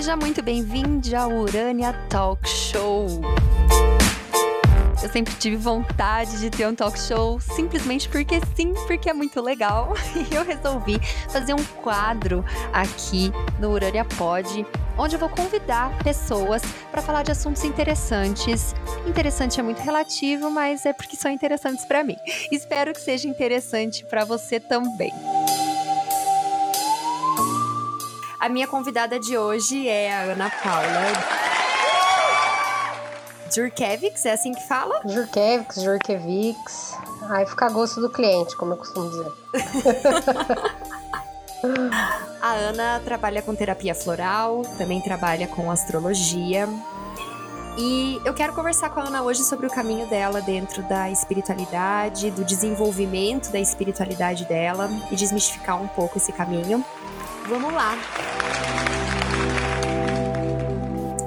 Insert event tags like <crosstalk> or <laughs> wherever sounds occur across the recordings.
Seja muito bem-vindo ao Urânia Talk Show. Eu sempre tive vontade de ter um talk show, simplesmente porque sim, porque é muito legal. <laughs> E eu resolvi fazer um quadro aqui no Urânia Pod, onde eu vou convidar pessoas para falar de assuntos interessantes. Interessante é muito relativo, mas é porque são interessantes para mim. Espero que seja interessante para você também. A minha convidada de hoje é a Ana Paula. Jurkevics, é assim que fala? Jurkevics, Jurkevics. Aí fica a gosto do cliente, como eu costumo dizer. <laughs> a Ana trabalha com terapia floral, também trabalha com astrologia. E eu quero conversar com a Ana hoje sobre o caminho dela dentro da espiritualidade, do desenvolvimento da espiritualidade dela e desmistificar um pouco esse caminho. Vamos lá!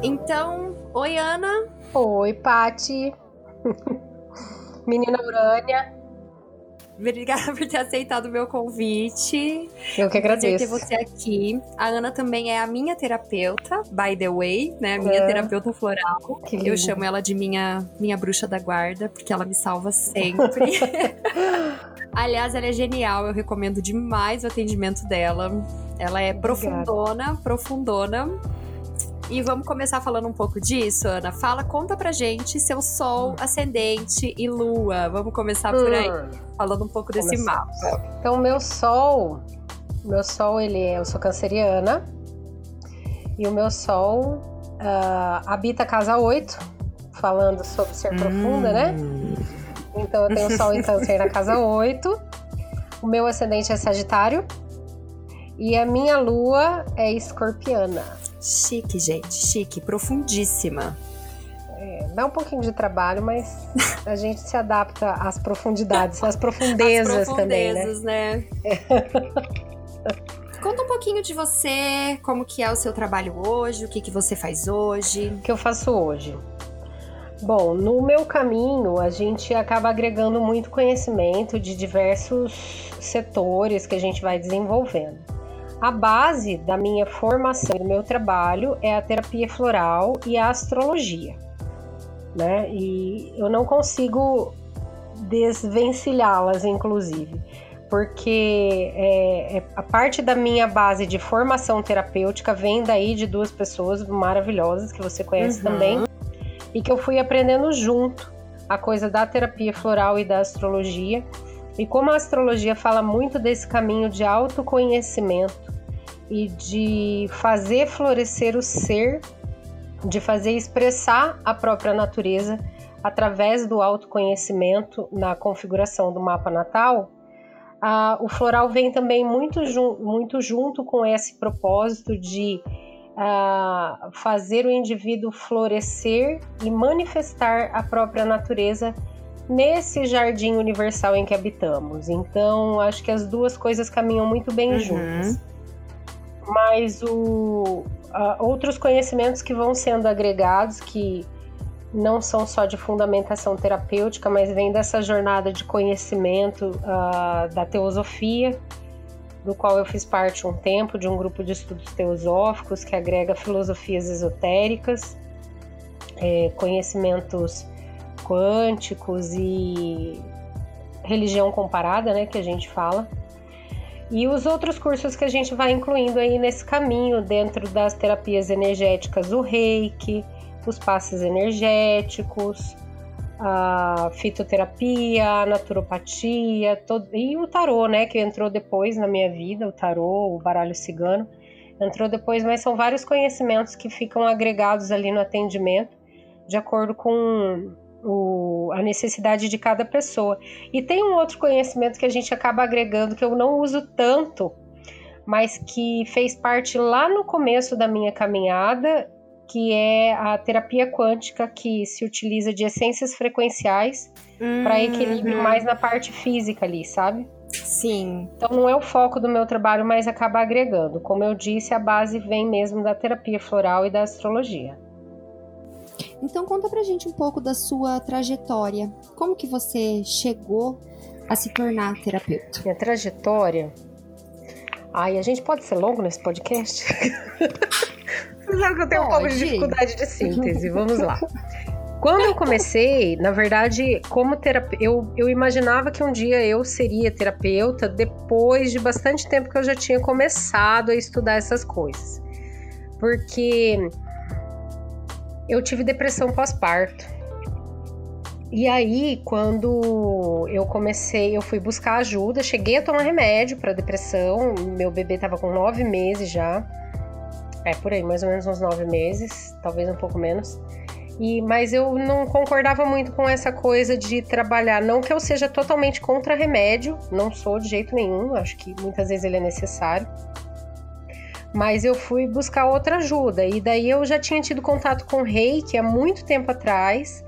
Então, oi Ana, Oi, Pati. <laughs> Menina Urânia. Obrigada por ter aceitado o meu convite. Eu que agradeço. ter você aqui. A Ana também é a minha terapeuta, by the way, né? Minha é. terapeuta floral. Eu chamo ela de minha, minha bruxa da guarda, porque ela me salva sempre. <laughs> Aliás, ela é genial, eu recomendo demais o atendimento dela. Ela é Obrigada. profundona, profundona. E vamos começar falando um pouco disso, Ana. Fala, conta pra gente seu sol, ascendente e lua. Vamos começar por aí, hum. falando um pouco desse mapa. Então, meu sol, meu sol, ele é, eu sou canceriana. E o meu sol uh, habita a casa 8, falando sobre ser hum. profunda, né? Hum. Então, eu tenho sol em <laughs> câncer na casa 8. O meu ascendente é Sagitário. E a minha lua é escorpiana. Chique, gente, chique, profundíssima. É, dá um pouquinho de trabalho, mas <laughs> a gente se adapta às profundidades, às profundezas, As profundezas também, né? né? É. <laughs> Conta um pouquinho de você, como que é o seu trabalho hoje, o que, que você faz hoje. O que eu faço hoje? Bom, no meu caminho, a gente acaba agregando muito conhecimento de diversos setores que a gente vai desenvolvendo. A base da minha formação e do meu trabalho é a terapia floral e a astrologia, né? E eu não consigo desvencilhá-las, inclusive, porque é, é, a parte da minha base de formação terapêutica vem daí de duas pessoas maravilhosas que você conhece uhum. também e que eu fui aprendendo junto a coisa da terapia floral e da astrologia. E como a astrologia fala muito desse caminho de autoconhecimento, e de fazer florescer o ser, de fazer expressar a própria natureza através do autoconhecimento na configuração do mapa natal, ah, o floral vem também muito, jun muito junto com esse propósito de ah, fazer o indivíduo florescer e manifestar a própria natureza nesse jardim universal em que habitamos. Então, acho que as duas coisas caminham muito bem uhum. juntas mas o, outros conhecimentos que vão sendo agregados, que não são só de fundamentação terapêutica, mas vem dessa jornada de conhecimento uh, da teosofia, do qual eu fiz parte um tempo, de um grupo de estudos teosóficos que agrega filosofias esotéricas, é, conhecimentos quânticos e religião comparada, né, que a gente fala. E os outros cursos que a gente vai incluindo aí nesse caminho, dentro das terapias energéticas, o reiki, os passes energéticos, a fitoterapia, a naturopatia, todo... e o tarô, né, que entrou depois na minha vida, o tarô, o baralho cigano, entrou depois, mas são vários conhecimentos que ficam agregados ali no atendimento, de acordo com o, a necessidade de cada pessoa. E tem um outro conhecimento que a gente acaba agregando que eu não uso tanto, mas que fez parte lá no começo da minha caminhada, que é a terapia quântica, que se utiliza de essências frequenciais uhum. para equilíbrio mais na parte física ali, sabe? Sim. Então não é o foco do meu trabalho, mas acaba agregando. Como eu disse, a base vem mesmo da terapia floral e da astrologia. Então conta pra gente um pouco da sua trajetória. Como que você chegou a se tornar terapeuta? Minha trajetória? Ai, a gente pode ser longo nesse podcast? Você <laughs> sabe que eu tenho Pode. um pouco de dificuldade de síntese. Vamos lá. Quando eu comecei, na verdade, como terapeuta, eu, eu imaginava que um dia eu seria terapeuta depois de bastante tempo que eu já tinha começado a estudar essas coisas. Porque eu tive depressão pós-parto. E aí, quando eu comecei, eu fui buscar ajuda, cheguei a tomar remédio para depressão. Meu bebê tava com nove meses já. É, por aí, mais ou menos uns nove meses, talvez um pouco menos. E, mas eu não concordava muito com essa coisa de trabalhar. Não que eu seja totalmente contra remédio, não sou de jeito nenhum, acho que muitas vezes ele é necessário. Mas eu fui buscar outra ajuda. E daí eu já tinha tido contato com o reiki há muito tempo atrás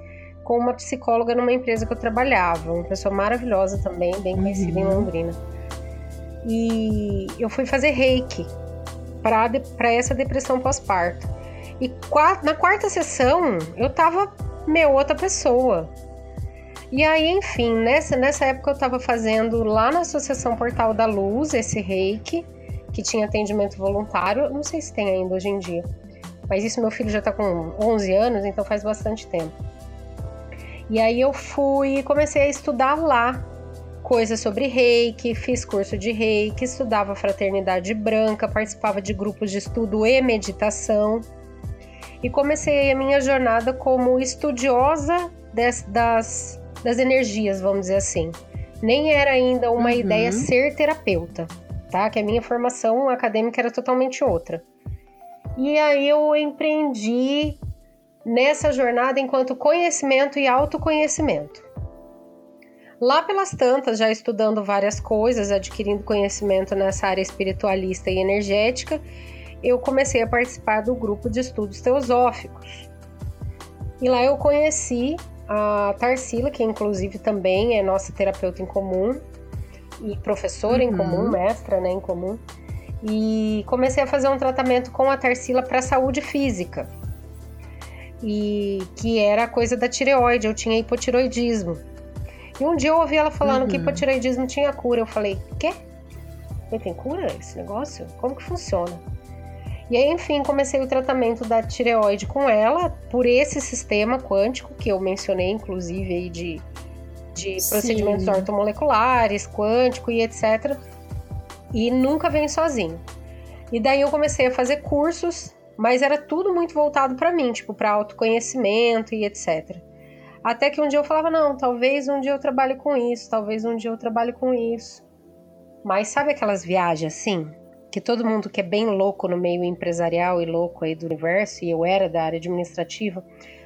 com uma psicóloga numa empresa que eu trabalhava, uma pessoa maravilhosa também, bem conhecida uhum. em Londrina. E eu fui fazer reiki para essa depressão pós-parto. E na quarta sessão eu tava meu outra pessoa. E aí, enfim, nessa, nessa época eu tava fazendo lá na Associação Portal da Luz esse reiki, que tinha atendimento voluntário. Não sei se tem ainda hoje em dia. Mas isso meu filho já tá com 11 anos, então faz bastante tempo. E aí eu fui e comecei a estudar lá coisas sobre reiki, fiz curso de reiki, estudava fraternidade branca, participava de grupos de estudo e meditação. E comecei a minha jornada como estudiosa des, das, das energias, vamos dizer assim. Nem era ainda uma uhum. ideia ser terapeuta, tá? Que a minha formação acadêmica era totalmente outra. E aí eu empreendi nessa jornada enquanto conhecimento e autoconhecimento. Lá pelas tantas, já estudando várias coisas, adquirindo conhecimento nessa área espiritualista e energética, eu comecei a participar do grupo de estudos teosóficos. E lá eu conheci a Tarsila, que inclusive também é nossa terapeuta em comum e professora uhum. em comum, mestra né, em comum. E comecei a fazer um tratamento com a Tarsila para saúde física e que era a coisa da tireoide, eu tinha hipotiroidismo. E um dia eu ouvi ela falando uhum. que hipotiroidismo tinha cura. Eu falei, quê? tem cura esse negócio? Como que funciona? E aí, enfim, comecei o tratamento da tireoide com ela por esse sistema quântico que eu mencionei, inclusive, aí de, de procedimentos ortomoleculares, quântico e etc. E nunca vem sozinho. E daí eu comecei a fazer cursos mas era tudo muito voltado para mim, tipo, para autoconhecimento e etc. Até que um dia eu falava: não, talvez um dia eu trabalhe com isso, talvez um dia eu trabalhe com isso. Mas sabe aquelas viagens assim? Que todo mundo que é bem louco no meio empresarial e louco aí do universo, e eu era da área administrativa,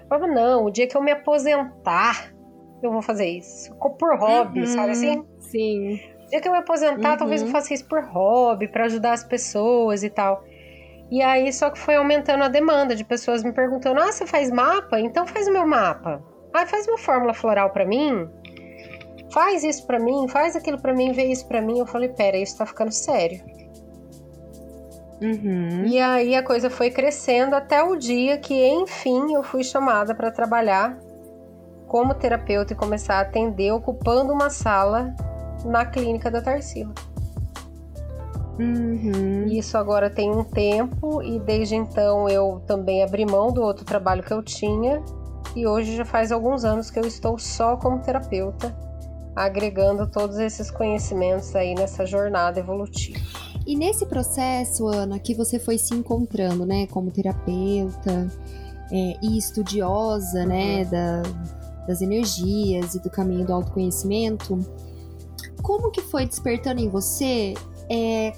falava: não, o dia que eu me aposentar, eu vou fazer isso. Por hobby, uhum, sabe assim? Sim. O dia que eu me aposentar, uhum. talvez eu uhum. faça isso por hobby, para ajudar as pessoas e tal. E aí só que foi aumentando a demanda de pessoas me perguntando: "Ah, você faz mapa? Então faz o meu mapa. Ah, faz uma fórmula floral para mim. Faz isso para mim, faz aquilo para mim, vê isso para mim". Eu falei: "Pera, isso tá ficando sério". Uhum. E aí a coisa foi crescendo até o dia que, enfim, eu fui chamada para trabalhar como terapeuta e começar a atender ocupando uma sala na clínica da Tarsila. Uhum. Isso agora tem um tempo e desde então eu também abri mão do outro trabalho que eu tinha e hoje já faz alguns anos que eu estou só como terapeuta, agregando todos esses conhecimentos aí nessa jornada evolutiva. E nesse processo, Ana, que você foi se encontrando, né, como terapeuta é, e estudiosa, né, uhum. da, das energias e do caminho do autoconhecimento, como que foi despertando em você é,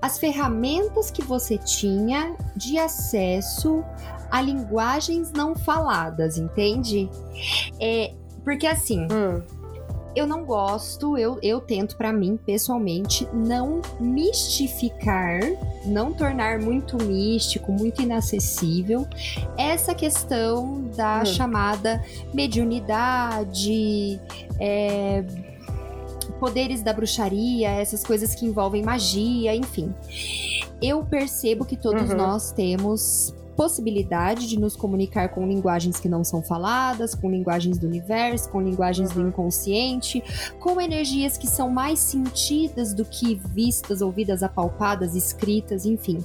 as ferramentas que você tinha de acesso a linguagens não faladas, entende? É, porque assim, hum. Eu não gosto, eu, eu tento para mim, pessoalmente, não mistificar, não tornar muito místico, muito inacessível essa questão da hum. chamada mediunidade, é, poderes da bruxaria, essas coisas que envolvem magia, enfim. Eu percebo que todos uhum. nós temos possibilidade de nos comunicar com linguagens que não são faladas, com linguagens do universo, com linguagens uhum. do inconsciente, com energias que são mais sentidas do que vistas, ouvidas, apalpadas, escritas, enfim.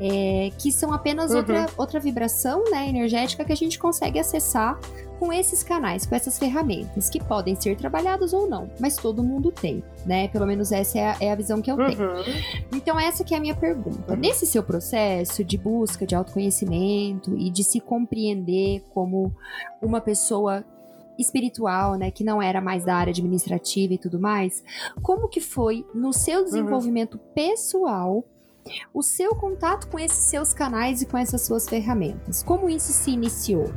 É, que são apenas uhum. outra, outra vibração né, energética que a gente consegue acessar com esses canais, com essas ferramentas, que podem ser trabalhadas ou não, mas todo mundo tem, né? Pelo menos essa é a, é a visão que eu tenho. Uhum. Então, essa que é a minha pergunta. Uhum. Nesse seu processo de busca de autoconhecimento e de se compreender como uma pessoa espiritual, né, que não era mais da área administrativa e tudo mais, como que foi no seu uhum. desenvolvimento uhum. pessoal o seu contato com esses seus canais e com essas suas ferramentas? Como isso se iniciou?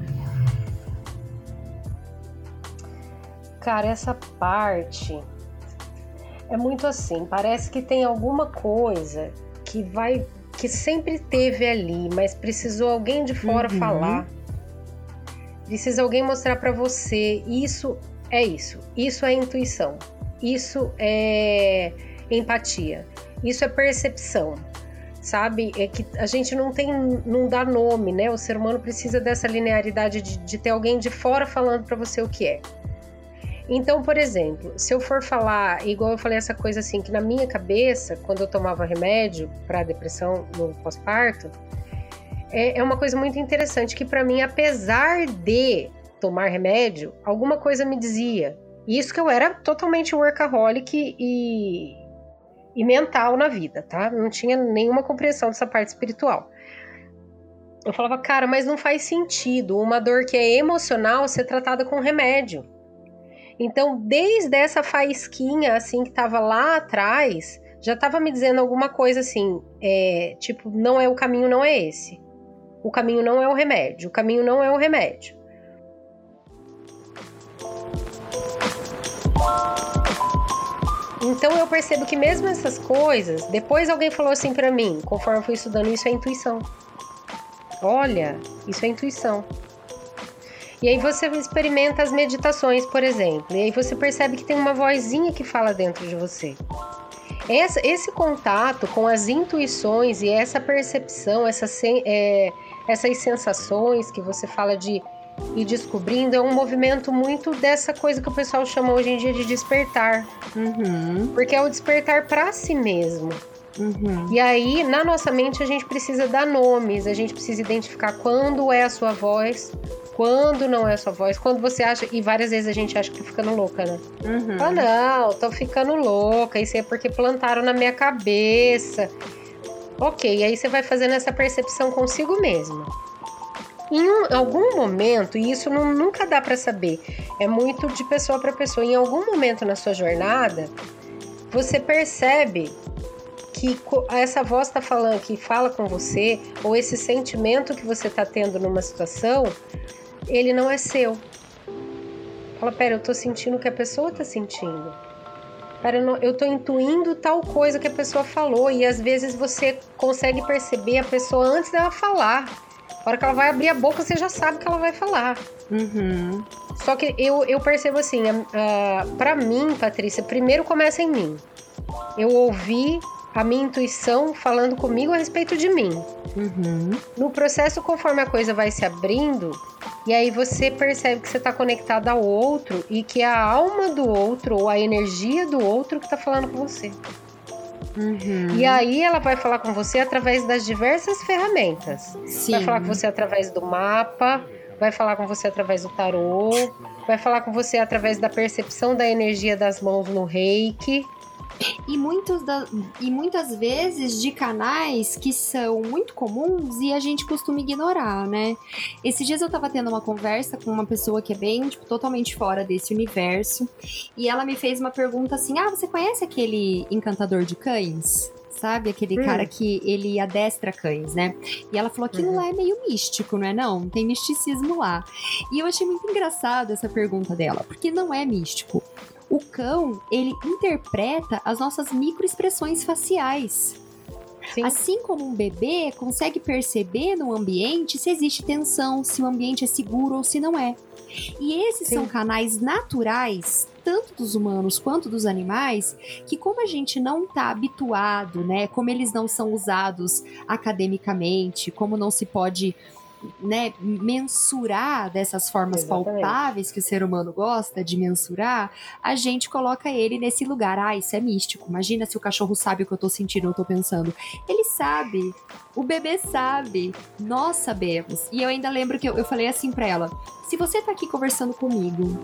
Cara, essa parte é muito assim, parece que tem alguma coisa que vai que sempre teve ali, mas precisou alguém de fora uhum. falar. Precisa alguém mostrar para você, isso é isso. Isso é intuição. Isso é empatia. Isso é percepção. Sabe? É que a gente não tem, não dá nome, né? O ser humano precisa dessa linearidade de, de ter alguém de fora falando para você o que é. Então, por exemplo, se eu for falar, igual eu falei essa coisa assim, que na minha cabeça, quando eu tomava remédio para depressão no pós-parto, é, é uma coisa muito interessante que para mim, apesar de tomar remédio, alguma coisa me dizia. Isso que eu era totalmente workaholic e, e mental na vida, tá? Não tinha nenhuma compreensão dessa parte espiritual. Eu falava, cara, mas não faz sentido uma dor que é emocional ser tratada com remédio. Então, desde essa faísquinha, assim, que estava lá atrás, já estava me dizendo alguma coisa assim, é, tipo, não é o caminho, não é esse. O caminho não é o remédio, o caminho não é o remédio. Então eu percebo que mesmo essas coisas, depois alguém falou assim para mim, conforme eu fui estudando, isso é intuição. Olha, isso é intuição. E aí você experimenta as meditações, por exemplo, e aí você percebe que tem uma vozinha que fala dentro de você. Essa, esse contato com as intuições e essa percepção, essa, é, essas sensações que você fala de ir descobrindo, é um movimento muito dessa coisa que o pessoal chama hoje em dia de despertar. Uhum. Porque é o despertar para si mesmo. Uhum. E aí, na nossa mente, a gente precisa dar nomes, a gente precisa identificar quando é a sua voz, quando não é a sua voz, quando você acha. E várias vezes a gente acha que tá ficando louca, né? Uhum. Ah, não, tô ficando louca, isso é porque plantaram na minha cabeça. Ok, aí você vai fazendo essa percepção consigo mesma. Em um, algum momento, e isso não, nunca dá para saber, é muito de pessoa para pessoa, em algum momento na sua jornada, você percebe que essa voz está falando, que fala com você, ou esse sentimento que você está tendo numa situação, ele não é seu. Fala, pera, eu tô sentindo o que a pessoa tá sentindo. Pera, eu tô intuindo tal coisa que a pessoa falou. E às vezes você consegue perceber a pessoa antes dela falar. A hora que ela vai abrir a boca, você já sabe que ela vai falar. Uhum. Só que eu, eu percebo assim, uh, para mim, Patrícia, primeiro começa em mim. Eu ouvi a minha intuição falando comigo a respeito de mim. Uhum. No processo, conforme a coisa vai se abrindo, e aí você percebe que você está conectado ao outro e que é a alma do outro ou a energia do outro que está falando com você. Uhum. E aí ela vai falar com você através das diversas ferramentas. Sim. Vai falar com você através do mapa, vai falar com você através do tarô, vai falar com você através da percepção da energia das mãos no reiki e, muitos da, e muitas vezes de canais que são muito comuns e a gente costuma ignorar, né? Esses dias eu tava tendo uma conversa com uma pessoa que é bem, tipo, totalmente fora desse universo. E ela me fez uma pergunta assim: Ah, você conhece aquele encantador de cães? sabe? Aquele hum. cara que ele adestra cães, né? E ela falou: aquilo uhum. lá é meio místico, não é? Não, tem misticismo lá. E eu achei muito engraçado essa pergunta dela, porque não é místico. O cão, ele interpreta as nossas microexpressões faciais. Sim. Assim como um bebê consegue perceber no ambiente se existe tensão, se o ambiente é seguro ou se não é. E esses Sim. são canais naturais, tanto dos humanos quanto dos animais, que como a gente não está habituado, né, como eles não são usados academicamente, como não se pode né, mensurar dessas formas Exatamente. palpáveis que o ser humano gosta de mensurar, a gente coloca ele nesse lugar. Ah, isso é místico. Imagina se o cachorro sabe o que eu tô sentindo, eu tô pensando. Ele sabe. O bebê sabe. Nós sabemos. E eu ainda lembro que eu, eu falei assim para ela: se você tá aqui conversando comigo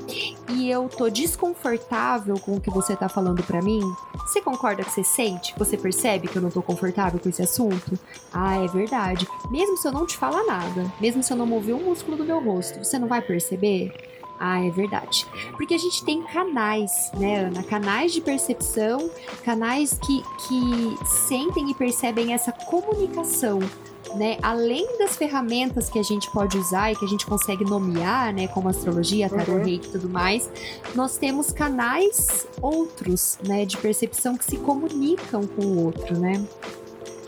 e eu tô desconfortável com o que você tá falando para mim, você concorda que você sente? Você percebe que eu não tô confortável com esse assunto? Ah, é verdade. Mesmo se eu não te falar nada, mesmo se eu não mover um músculo do meu rosto, você não vai perceber? Ah, é verdade. Porque a gente tem canais, né, Ana? Canais de percepção, canais que, que sentem e percebem essa comunicação né, além das ferramentas que a gente pode usar e que a gente consegue nomear, né, como astrologia, tarot, uhum. reiki e tudo mais, nós temos canais outros, né, de percepção que se comunicam com o outro, né?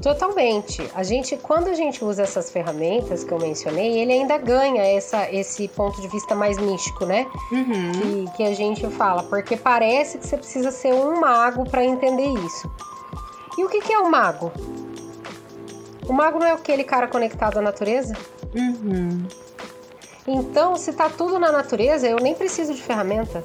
Totalmente. A gente, quando a gente usa essas ferramentas que eu mencionei, ele ainda ganha essa, esse ponto de vista mais místico, né? Uhum. Que, que a gente fala, porque parece que você precisa ser um mago para entender isso. E o que, que é um mago? O mago não é aquele cara conectado à natureza? Uhum. Então, se tá tudo na natureza, eu nem preciso de ferramenta.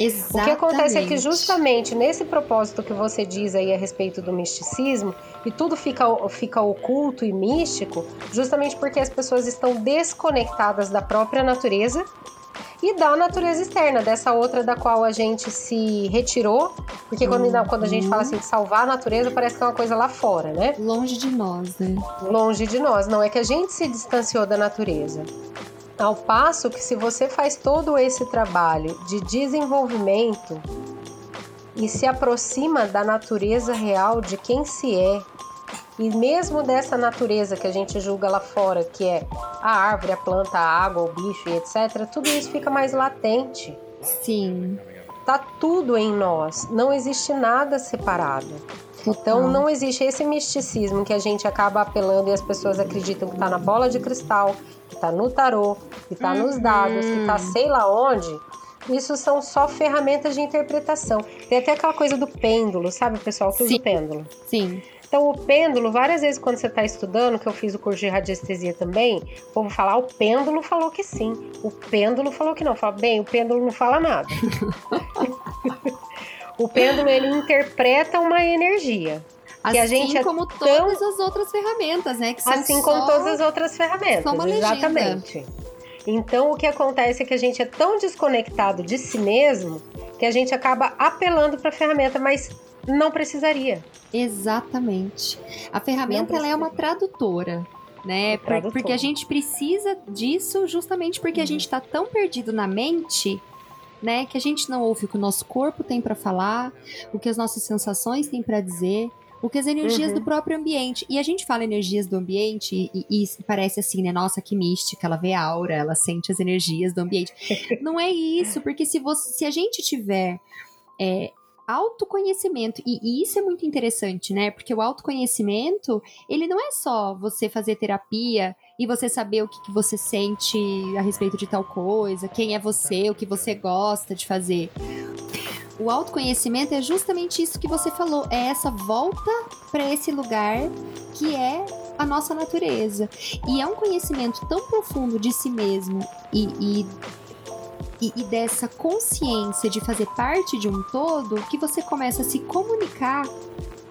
Exatamente. O que acontece é que justamente nesse propósito que você diz aí a respeito do misticismo, e tudo fica, fica oculto e místico, justamente porque as pessoas estão desconectadas da própria natureza e da natureza externa, dessa outra da qual a gente se retirou, porque quando, uhum. quando a gente fala assim de salvar a natureza, parece que é uma coisa lá fora, né? Longe de nós, né? Longe de nós, não é que a gente se distanciou da natureza. Ao passo que se você faz todo esse trabalho de desenvolvimento e se aproxima da natureza real de quem se é, e mesmo dessa natureza que a gente julga lá fora, que é a árvore, a planta, a água, o bicho e etc., tudo isso fica mais latente. Sim. Tá tudo em nós, não existe nada separado. Então não existe esse misticismo que a gente acaba apelando e as pessoas acreditam que tá na bola de cristal, que tá no tarô, que tá uhum. nos dados, que tá sei lá onde. Isso são só ferramentas de interpretação. Tem até aquela coisa do pêndulo, sabe, pessoal, que usa o pêndulo. Sim. Então, o pêndulo, várias vezes quando você está estudando, que eu fiz o curso de radiestesia também, o povo fala, ah, o pêndulo falou que sim. O pêndulo falou que não. Fala, bem, o pêndulo não fala nada. <laughs> o pêndulo, ele interpreta uma energia. Assim que a gente é como tão... todas as outras ferramentas, né? Que assim como todas as outras ferramentas. Exatamente. Então, o que acontece é que a gente é tão desconectado de si mesmo que a gente acaba apelando para a ferramenta, mas não precisaria. Exatamente. A ferramenta ela é uma tradutora. Né? É porque a gente precisa disso justamente porque uhum. a gente está tão perdido na mente né? Que a gente não ouve o que o nosso corpo tem para falar, o que as nossas sensações têm para dizer, o que as energias uhum. do próprio ambiente. E a gente fala energias do ambiente e, e, parece assim, né? Nossa, que mística, ela vê a aura, ela sente as energias do ambiente. <laughs> não é isso, porque se, você, se a gente tiver é, autoconhecimento. E, e, isso é muito interessante, né? Porque o autoconhecimento, ele não é só você fazer terapia e você saber o que, que você sente a respeito de tal coisa, quem é você, o que você gosta de fazer. O autoconhecimento é justamente isso que você falou, é essa volta para esse lugar que é a nossa natureza. E é um conhecimento tão profundo de si mesmo e, e e, e dessa consciência de fazer parte de um todo que você começa a se comunicar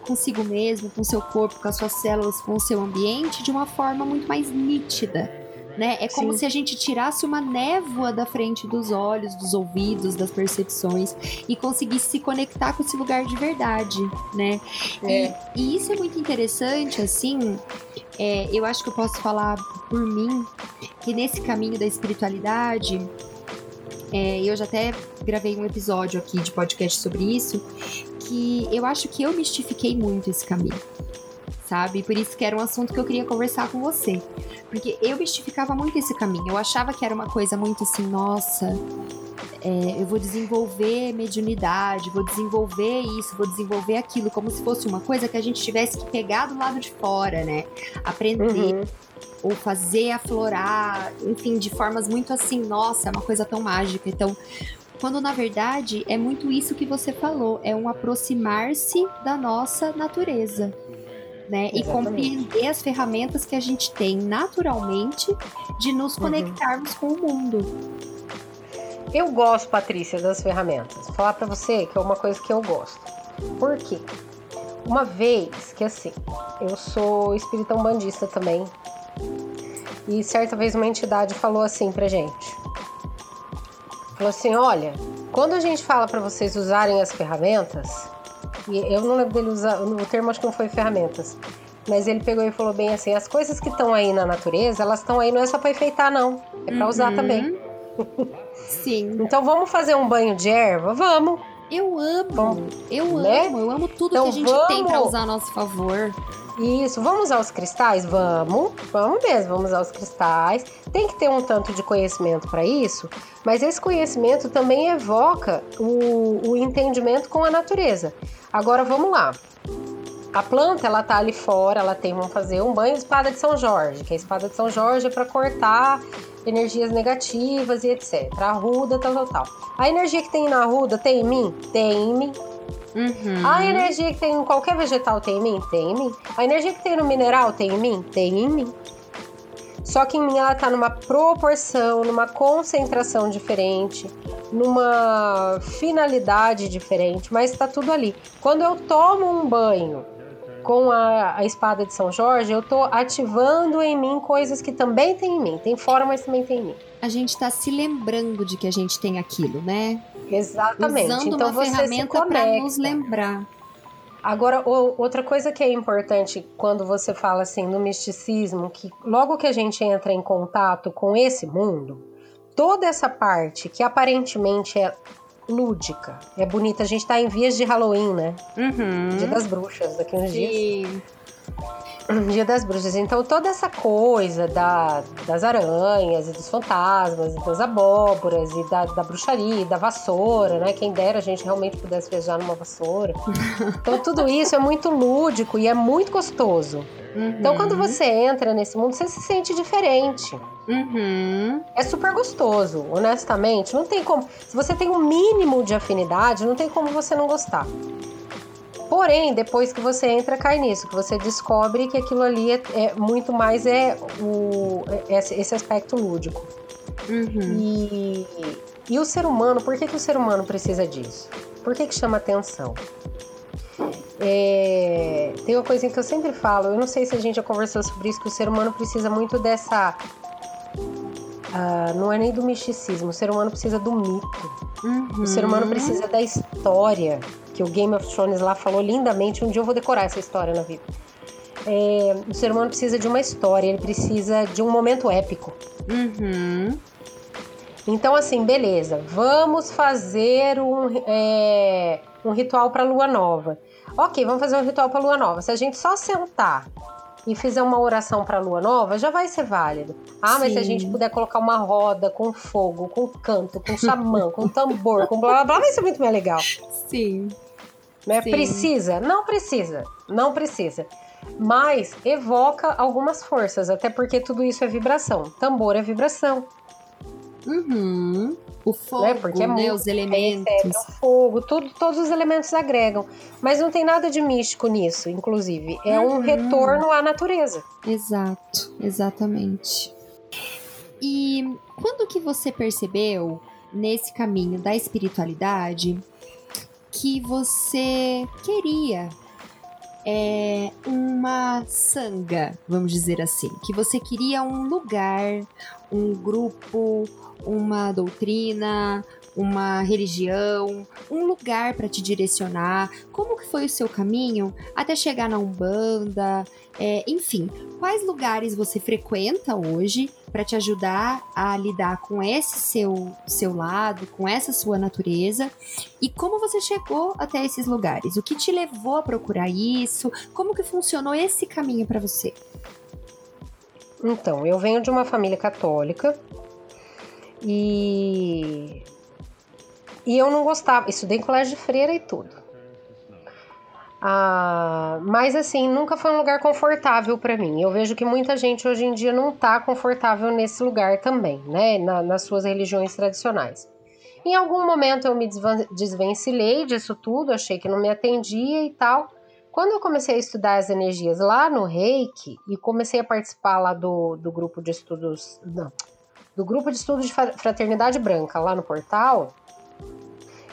consigo mesmo, com seu corpo, com as suas células, com o seu ambiente de uma forma muito mais nítida. Né? É como Sim. se a gente tirasse uma névoa da frente dos olhos, dos ouvidos, das percepções e conseguisse se conectar com esse lugar de verdade, né? É. E, e, isso é muito interessante, assim. É, eu acho que eu posso falar por mim que nesse caminho da espiritualidade é, eu já até gravei um episódio aqui de podcast sobre isso, que eu acho que eu mistifiquei muito esse caminho, sabe? Por isso que era um assunto que eu queria conversar com você. Porque eu mistificava muito esse caminho. Eu achava que era uma coisa muito assim, nossa, é, eu vou desenvolver mediunidade, vou desenvolver isso, vou desenvolver aquilo, como se fosse uma coisa que a gente tivesse que pegar do lado de fora, né? Aprender. Uhum ou fazer aflorar, enfim, de formas muito assim, nossa, é uma coisa tão mágica. Então, quando na verdade é muito isso que você falou, é um aproximar-se da nossa natureza. né? E compreender as ferramentas que a gente tem naturalmente de nos uhum. conectarmos com o mundo. Eu gosto, Patrícia, das ferramentas. Vou falar para você que é uma coisa que eu gosto. Por quê? Uma vez que assim, eu sou espiritão bandista também. E certa vez uma entidade falou assim pra gente. Falou assim: "Olha, quando a gente fala para vocês usarem as ferramentas, e eu não lembro dele usar, o termo acho que não foi ferramentas, mas ele pegou e falou bem assim: as coisas que estão aí na natureza, elas estão aí não é só para enfeitar, não, é para uhum. usar também. Sim. <laughs> então vamos fazer um banho de erva? Vamos. Eu amo, Bom, eu né? amo, eu amo tudo então, que a gente vamos... tem para usar a nosso favor. Isso, vamos usar os cristais? Vamos, vamos mesmo, vamos usar os cristais. Tem que ter um tanto de conhecimento para isso, mas esse conhecimento também evoca o, o entendimento com a natureza. Agora vamos lá. A planta, ela tá ali fora, ela tem, vamos fazer um banho de espada de São Jorge, que a espada de São Jorge é para cortar energias negativas e etc. A ruda, tal, tal, tal. A energia que tem na ruda tem em mim? Tem em mim. Uhum. A energia que tem em qualquer vegetal tem em mim? Tem em mim. A energia que tem no mineral tem em mim? Tem em mim. Só que em mim ela tá numa proporção, numa concentração diferente, numa finalidade diferente, mas tá tudo ali. Quando eu tomo um banho com a, a espada de São Jorge, eu tô ativando em mim coisas que também tem em mim. Tem fora, mas também tem em mim. A gente tá se lembrando de que a gente tem aquilo, né? Exatamente. Usando então uma você ferramenta para nos lembrar. Agora, outra coisa que é importante quando você fala assim no misticismo, que logo que a gente entra em contato com esse mundo, toda essa parte que aparentemente é lúdica, é bonita. A gente tá em vias de Halloween, né? Uhum. Dia das bruxas, daqui uns Sim. dias. Dia das Bruxas. Então, toda essa coisa da, das aranhas e dos fantasmas, e das abóboras, e da, da bruxaria, e da vassoura, né? Quem dera a gente realmente pudesse viajar numa vassoura. Então, tudo isso é muito lúdico e é muito gostoso. Uhum. Então, quando você entra nesse mundo, você se sente diferente. Uhum. É super gostoso, honestamente. Não tem como. Se você tem um mínimo de afinidade, não tem como você não gostar. Porém, depois que você entra, cai nisso, que você descobre que aquilo ali é, é muito mais é o, é esse aspecto lúdico. Uhum. E, e o ser humano, por que, que o ser humano precisa disso? Por que, que chama atenção? É, tem uma coisa que eu sempre falo, eu não sei se a gente já conversou sobre isso, que o ser humano precisa muito dessa. Uh, não é nem do misticismo, o ser humano precisa do mito. Uhum. O ser humano precisa da história que o Game of Thrones lá falou lindamente. Um dia eu vou decorar essa história na vida. É, o ser humano precisa de uma história, ele precisa de um momento épico. Uhum. Então, assim, beleza, vamos fazer um, é, um ritual para lua nova. Ok, vamos fazer um ritual para lua nova. Se a gente só sentar e fizer uma oração para lua nova, já vai ser válido. Ah, Sim. mas se a gente puder colocar uma roda com fogo, com canto, com xamã, com tambor, com blá blá blá, vai ser muito mais legal. Sim. Né? Precisa? Não precisa. Não precisa. Mas evoca algumas forças, até porque tudo isso é vibração. Tambor é vibração. Uhum. O fogo, né? Porque é né? muito, os elementos. É, o fogo, tudo, todos os elementos agregam. Mas não tem nada de místico nisso, inclusive. É uhum. um retorno à natureza. Exato, exatamente. E quando que você percebeu nesse caminho da espiritualidade que você queria é, uma sanga, vamos dizer assim, que você queria um lugar, um grupo, uma doutrina, uma religião, um lugar para te direcionar. Como que foi o seu caminho até chegar na Umbanda? É, enfim, quais lugares você frequenta hoje para te ajudar a lidar com esse seu, seu lado, com essa sua natureza? E como você chegou até esses lugares? O que te levou a procurar isso? Como que funcionou esse caminho para você? Então, eu venho de uma família católica e e eu não gostava, estudei em colégio de freira e tudo. Ah, mas assim, nunca foi um lugar confortável para mim. Eu vejo que muita gente hoje em dia não tá confortável nesse lugar também, né? Na, nas suas religiões tradicionais. Em algum momento eu me desvencilhei disso tudo, achei que não me atendia e tal. Quando eu comecei a estudar as energias lá no Reiki e comecei a participar lá do, do grupo de estudos. Não, do grupo de estudos de fraternidade branca lá no portal,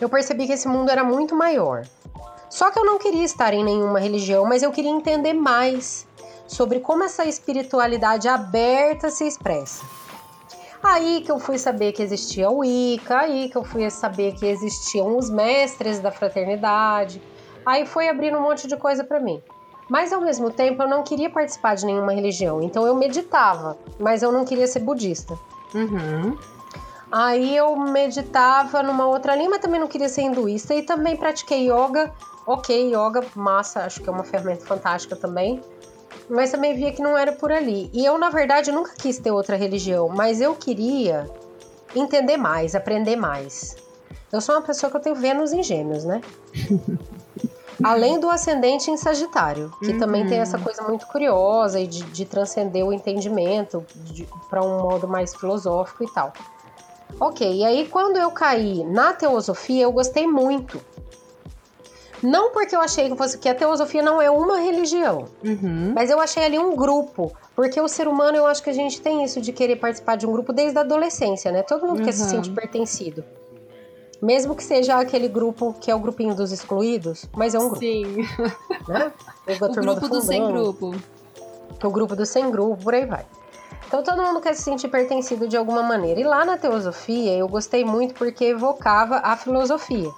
eu percebi que esse mundo era muito maior. Só que eu não queria estar em nenhuma religião, mas eu queria entender mais sobre como essa espiritualidade aberta se expressa. Aí que eu fui saber que existia o Wicca, aí que eu fui saber que existiam os mestres da fraternidade. Aí foi abrindo um monte de coisa para mim. Mas ao mesmo tempo eu não queria participar de nenhuma religião, então eu meditava, mas eu não queria ser budista. Uhum. Aí eu meditava numa outra linha, mas também não queria ser hinduísta e também pratiquei yoga. Ok, yoga, massa, acho que é uma ferramenta fantástica também mas também via que não era por ali. E eu, na verdade, nunca quis ter outra religião, mas eu queria entender mais, aprender mais. Eu sou uma pessoa que eu tenho Vênus em Gêmeos, né? <laughs> Além do ascendente em Sagitário, que uhum. também tem essa coisa muito curiosa e de, de transcender o entendimento para um modo mais filosófico e tal. Ok, e aí quando eu caí na teosofia, eu gostei muito. Não porque eu achei que fosse que a teosofia não é uma religião, uhum. mas eu achei ali um grupo. Porque o ser humano, eu acho que a gente tem isso de querer participar de um grupo desde a adolescência, né? Todo mundo uhum. quer se sentir pertencido. Mesmo que seja aquele grupo que é o grupinho dos excluídos, mas é um grupo. Sim. <laughs> Né? O grupo do, do sem grupo. O grupo do sem grupo, por aí vai. Então todo mundo quer se sentir pertencido de alguma maneira. E lá na teosofia eu gostei muito porque evocava a filosofia.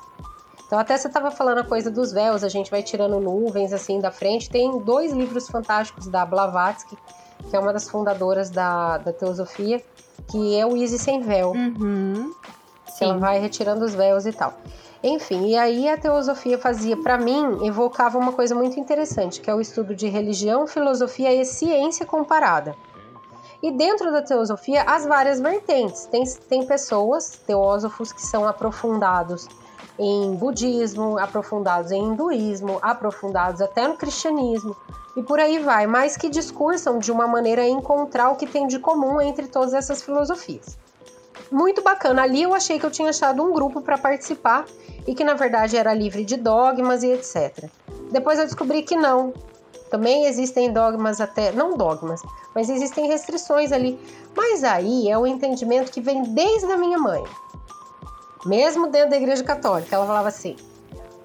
Então, até você estava falando a coisa dos véus, a gente vai tirando nuvens assim da frente. Tem dois livros fantásticos da Blavatsky, que é uma das fundadoras da, da teosofia, que é o Easy Sem Véu. Uhum. Ela vai retirando os véus e tal. Enfim, e aí a teosofia fazia, para mim, evocava uma coisa muito interessante, que é o estudo de religião, filosofia e ciência comparada. E dentro da teosofia, as várias vertentes. Tem, tem pessoas, teósofos, que são aprofundados em budismo, aprofundados em hinduísmo, aprofundados até no cristianismo e por aí vai, mas que discursam de uma maneira a encontrar o que tem de comum entre todas essas filosofias. Muito bacana. Ali eu achei que eu tinha achado um grupo para participar e que na verdade era livre de dogmas e etc. Depois eu descobri que não. Também existem dogmas até, não dogmas, mas existem restrições ali. Mas aí é o entendimento que vem desde a minha mãe mesmo dentro da igreja católica, ela falava assim: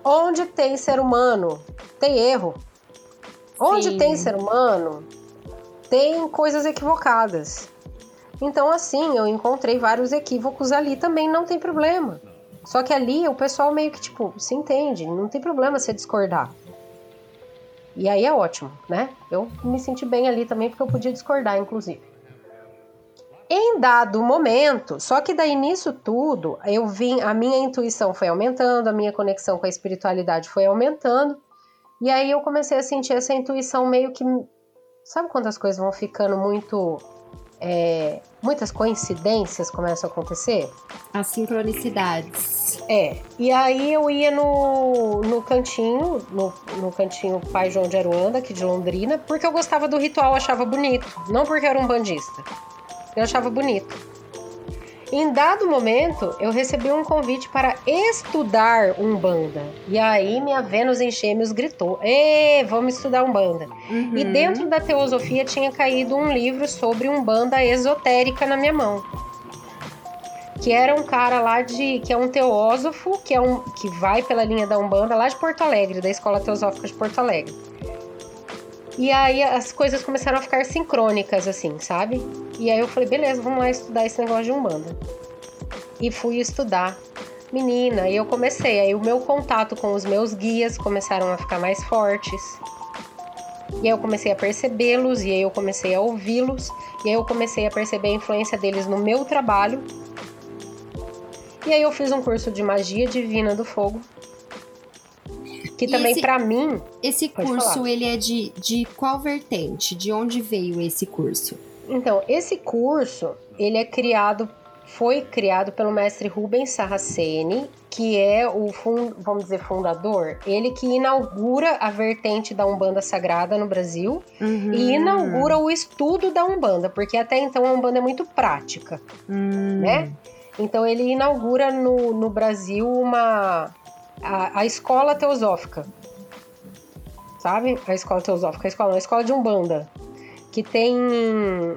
onde tem ser humano, tem erro. Onde Sim. tem ser humano, tem coisas equivocadas. Então, assim, eu encontrei vários equívocos ali também, não tem problema. Só que ali o pessoal meio que, tipo, se entende, não tem problema você discordar. E aí é ótimo, né? Eu me senti bem ali também porque eu podia discordar, inclusive. Em dado momento, só que daí nisso tudo, eu vim, a minha intuição foi aumentando, a minha conexão com a espiritualidade foi aumentando, e aí eu comecei a sentir essa intuição meio que. Sabe quando as coisas vão ficando muito. É, muitas coincidências começam a acontecer? As sincronicidades. É. E aí eu ia no, no cantinho, no, no cantinho Pai João de Aruanda, aqui de Londrina, porque eu gostava do ritual, achava bonito. Não porque eu era um bandista. Eu achava bonito. Em dado momento, eu recebi um convite para estudar Umbanda. E aí minha Vênus em Gêmeos gritou: Ê, vamos estudar Umbanda. Uhum. E dentro da teosofia tinha caído um livro sobre Umbanda esotérica na minha mão. Que era um cara lá de. que é um teósofo, que é um. que vai pela linha da Umbanda lá de Porto Alegre, da Escola Teosófica de Porto Alegre. E aí as coisas começaram a ficar sincrônicas, assim, sabe? E aí eu falei, beleza, vamos lá estudar esse negócio de Umbanda. E fui estudar. Menina, e eu comecei. Aí o meu contato com os meus guias começaram a ficar mais fortes. E aí eu comecei a percebê-los, e aí eu comecei a ouvi-los, e aí eu comecei a perceber a influência deles no meu trabalho. E aí eu fiz um curso de magia divina do fogo, que também para mim. Esse curso falar. ele é de, de qual vertente? De onde veio esse curso? Então, esse curso ele é criado, foi criado pelo mestre Rubens Saraceni, que é o vamos dizer fundador, ele que inaugura a vertente da Umbanda Sagrada no Brasil uhum. e inaugura o estudo da Umbanda, porque até então a Umbanda é muito prática, uhum. né? Então ele inaugura no, no Brasil uma a, a escola teosófica. sabe? A escola teosófica, a escola, a escola de Umbanda, que tem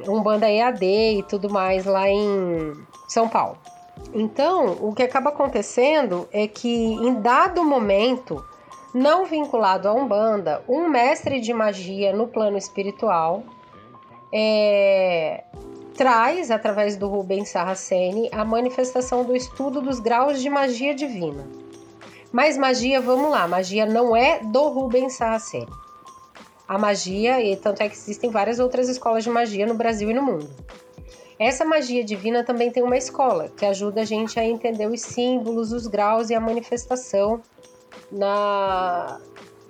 Umbanda EAD e tudo mais lá em São Paulo. Então, o que acaba acontecendo é que em dado momento, não vinculado a Umbanda, um mestre de magia no plano espiritual é, traz, através do Rubens Saraceni, a manifestação do estudo dos graus de magia divina. Mas magia, vamos lá, magia não é do Rubens Saraceni. A magia, e tanto é que existem várias outras escolas de magia no Brasil e no mundo. Essa magia divina também tem uma escola que ajuda a gente a entender os símbolos, os graus e a manifestação na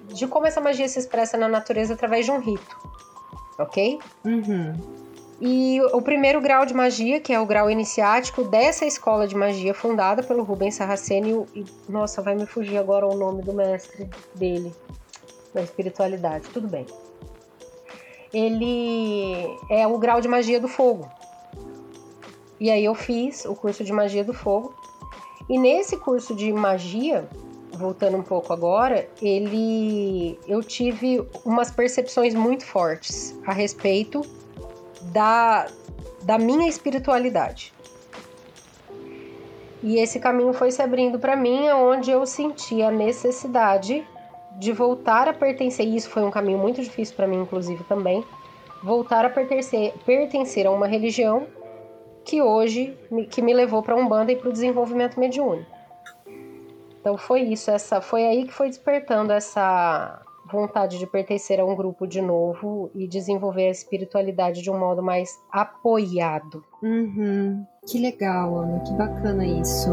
de como essa magia se expressa na natureza através de um rito, ok? Uhum. E o primeiro grau de magia, que é o grau iniciático dessa escola de magia fundada pelo Rubens Saraceni. E, nossa, vai me fugir agora o nome do mestre dele, da espiritualidade. Tudo bem. Ele é o grau de magia do fogo. E aí eu fiz o curso de magia do fogo. E nesse curso de magia, voltando um pouco agora, ele eu tive umas percepções muito fortes a respeito da, da minha espiritualidade. E esse caminho foi se abrindo para mim, onde eu senti a necessidade de voltar a pertencer. Isso foi um caminho muito difícil para mim, inclusive também. Voltar a pertencer, pertencer a uma religião que hoje que me levou para um banda e para o desenvolvimento mediúnico. Então foi isso, essa foi aí que foi despertando essa vontade de pertencer a um grupo de novo e desenvolver a espiritualidade de um modo mais apoiado. Uhum. Que legal, Ana, que bacana isso.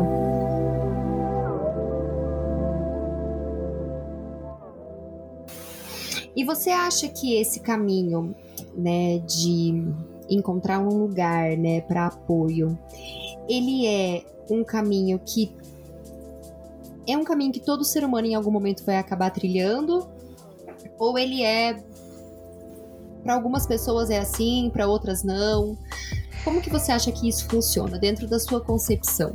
E você acha que esse caminho, né, de encontrar um lugar, né, para apoio, ele é um caminho que é um caminho que todo ser humano em algum momento vai acabar trilhando ou ele é para algumas pessoas é assim, para outras não. Como que você acha que isso funciona dentro da sua concepção?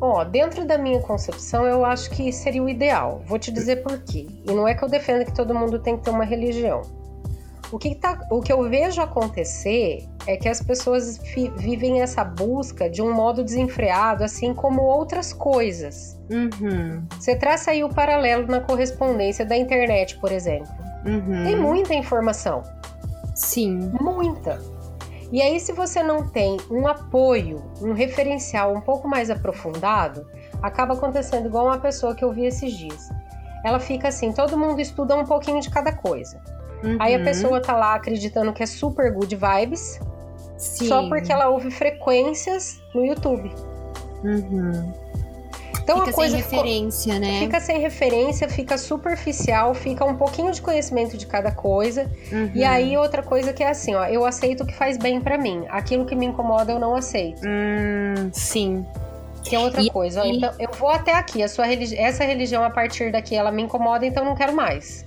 Ó, oh, dentro da minha concepção, eu acho que seria o ideal. Vou te dizer por quê. E não é que eu defenda que todo mundo tem que ter uma religião. O que, tá, o que eu vejo acontecer é que as pessoas vivem essa busca de um modo desenfreado, assim como outras coisas. Uhum. Você traça aí o paralelo na correspondência da internet, por exemplo. Uhum. Tem muita informação. Sim. Muita. E aí, se você não tem um apoio, um referencial um pouco mais aprofundado, acaba acontecendo igual uma pessoa que eu vi esses dias. Ela fica assim: todo mundo estuda um pouquinho de cada coisa. Uhum. Aí a uhum. pessoa tá lá acreditando que é super good vibes. Sim. Só porque ela ouve frequências no YouTube. Uhum. Então fica a coisa sem referência, né? Fica sem referência, fica superficial, fica um pouquinho de conhecimento de cada coisa. Uhum. E aí outra coisa que é assim, ó, eu aceito o que faz bem para mim. Aquilo que me incomoda eu não aceito. Hum, sim. Que é outra e, coisa. E... Então, eu vou até aqui. A sua religi essa religião, a partir daqui, ela me incomoda, então eu não quero mais.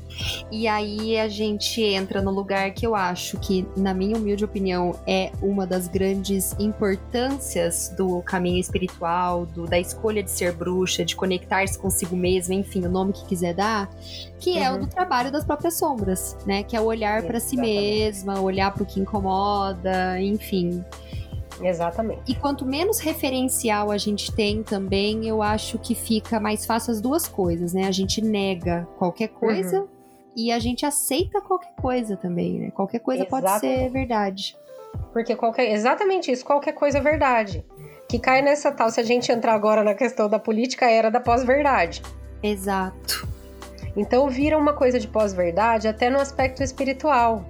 E aí a gente entra no lugar que eu acho que, na minha humilde opinião, é uma das grandes importâncias do caminho espiritual, do, da escolha de ser bruxa, de conectar-se consigo mesma, enfim, o nome que quiser dar, que uhum. é o do uhum. trabalho das próprias sombras, né? Que é o olhar para si mesma, olhar para o que incomoda, enfim. Exatamente. E quanto menos referencial a gente tem também, eu acho que fica mais fácil as duas coisas, né? A gente nega qualquer coisa uhum. e a gente aceita qualquer coisa também, né? Qualquer coisa Exatamente. pode ser verdade. Porque qualquer, exatamente isso, qualquer coisa é verdade. Que cai nessa tal, se a gente entrar agora na questão da política, era da pós-verdade. Exato. Então vira uma coisa de pós-verdade até no aspecto espiritual.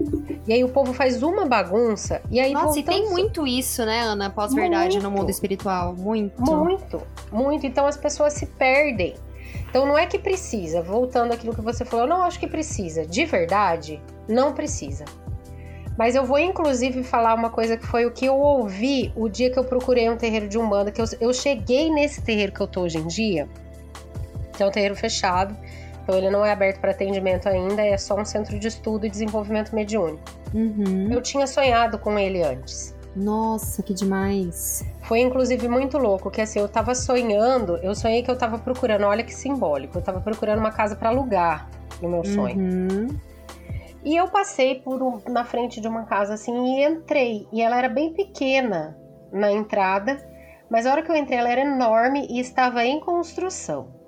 E aí o povo faz uma bagunça e aí Nossa, e tem muito isso, né, Ana, pós-verdade no mundo espiritual, muito. Muito, muito. Então as pessoas se perdem. Então não é que precisa, voltando àquilo que você falou, eu não acho que precisa. De verdade, não precisa. Mas eu vou inclusive falar uma coisa que foi o que eu ouvi o dia que eu procurei um terreiro de Umbanda, que eu, eu cheguei nesse terreiro que eu tô hoje em dia, que é um terreiro fechado. Então ele não é aberto para atendimento ainda, é só um centro de estudo e desenvolvimento mediúnico. Uhum. Eu tinha sonhado com ele antes. Nossa, que demais. Foi inclusive muito louco, que assim, eu tava sonhando, eu sonhei que eu tava procurando, olha que simbólico, eu tava procurando uma casa para alugar. no meu sonho. Uhum. E eu passei por na frente de uma casa assim e entrei. E ela era bem pequena na entrada, mas a hora que eu entrei ela era enorme e estava em construção.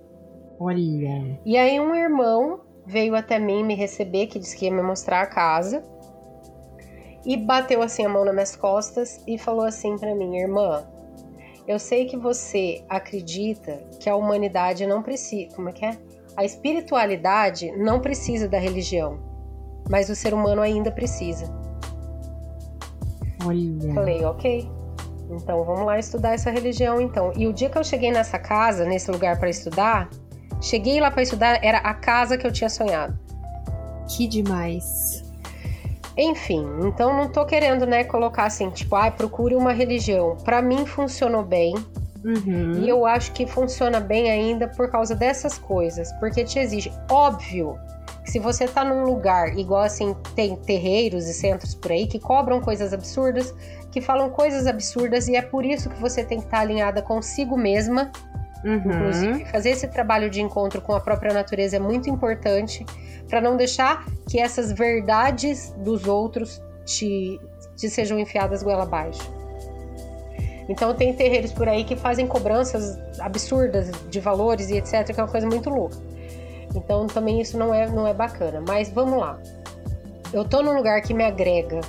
Olha. E aí um irmão veio até mim me receber, que disse que ia me mostrar a casa. E bateu assim a mão nas minhas costas e falou assim para mim, irmã, eu sei que você acredita que a humanidade não precisa, como é que é? A espiritualidade não precisa da religião mas o ser humano ainda precisa. Olha. Falei, ok. Então vamos lá estudar essa religião então. E o dia que eu cheguei nessa casa, nesse lugar para estudar, cheguei lá para estudar, era a casa que eu tinha sonhado. Que demais. Enfim, então não tô querendo, né, colocar assim, tipo, ah, procure uma religião. Para mim funcionou bem. Uhum. E eu acho que funciona bem ainda por causa dessas coisas, porque te exige. Óbvio se você tá num lugar igual assim, tem terreiros e centros por aí que cobram coisas absurdas, que falam coisas absurdas, e é por isso que você tem que estar tá alinhada consigo mesma. Uhum. Inclusive, fazer esse trabalho de encontro com a própria natureza é muito importante para não deixar que essas verdades dos outros te, te sejam enfiadas goela abaixo. Então tem terreiros por aí que fazem cobranças absurdas de valores e etc, que é uma coisa muito louca. Então também isso não é, não é bacana. Mas vamos lá. Eu tô num lugar que me agrega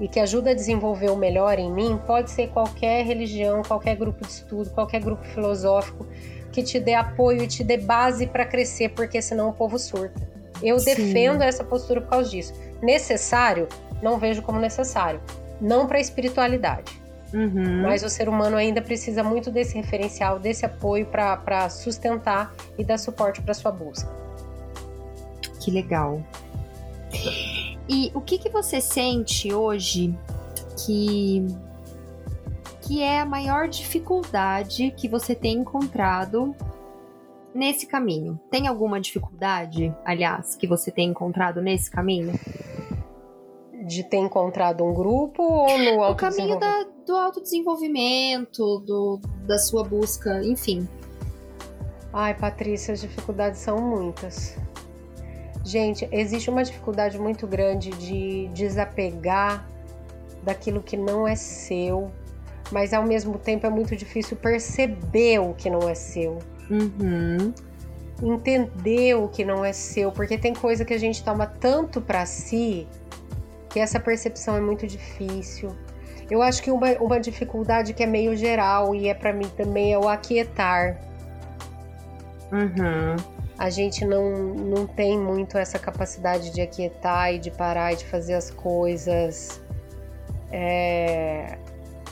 e que ajuda a desenvolver o melhor em mim, pode ser qualquer religião, qualquer grupo de estudo, qualquer grupo filosófico que te dê apoio e te dê base para crescer, porque senão o povo surta. Eu Sim. defendo essa postura por causa disso. Necessário, não vejo como necessário. Não para a espiritualidade. Uhum. Mas o ser humano ainda precisa muito desse referencial, desse apoio para sustentar e dar suporte para sua busca. Que legal. E o que, que você sente hoje que que é a maior dificuldade que você tem encontrado nesse caminho? Tem alguma dificuldade, aliás, que você tem encontrado nesse caminho? De ter encontrado um grupo ou no O caminho da, do autodesenvolvimento, do, da sua busca, enfim. Ai, Patrícia, as dificuldades são muitas. Gente, existe uma dificuldade muito grande de desapegar daquilo que não é seu, mas ao mesmo tempo é muito difícil perceber o que não é seu. Uhum. Entender o que não é seu, porque tem coisa que a gente toma tanto para si que essa percepção é muito difícil. Eu acho que uma, uma dificuldade que é meio geral e é para mim também é o aquietar. Uhum a gente não, não tem muito essa capacidade de aquietar e de parar e de fazer as coisas é,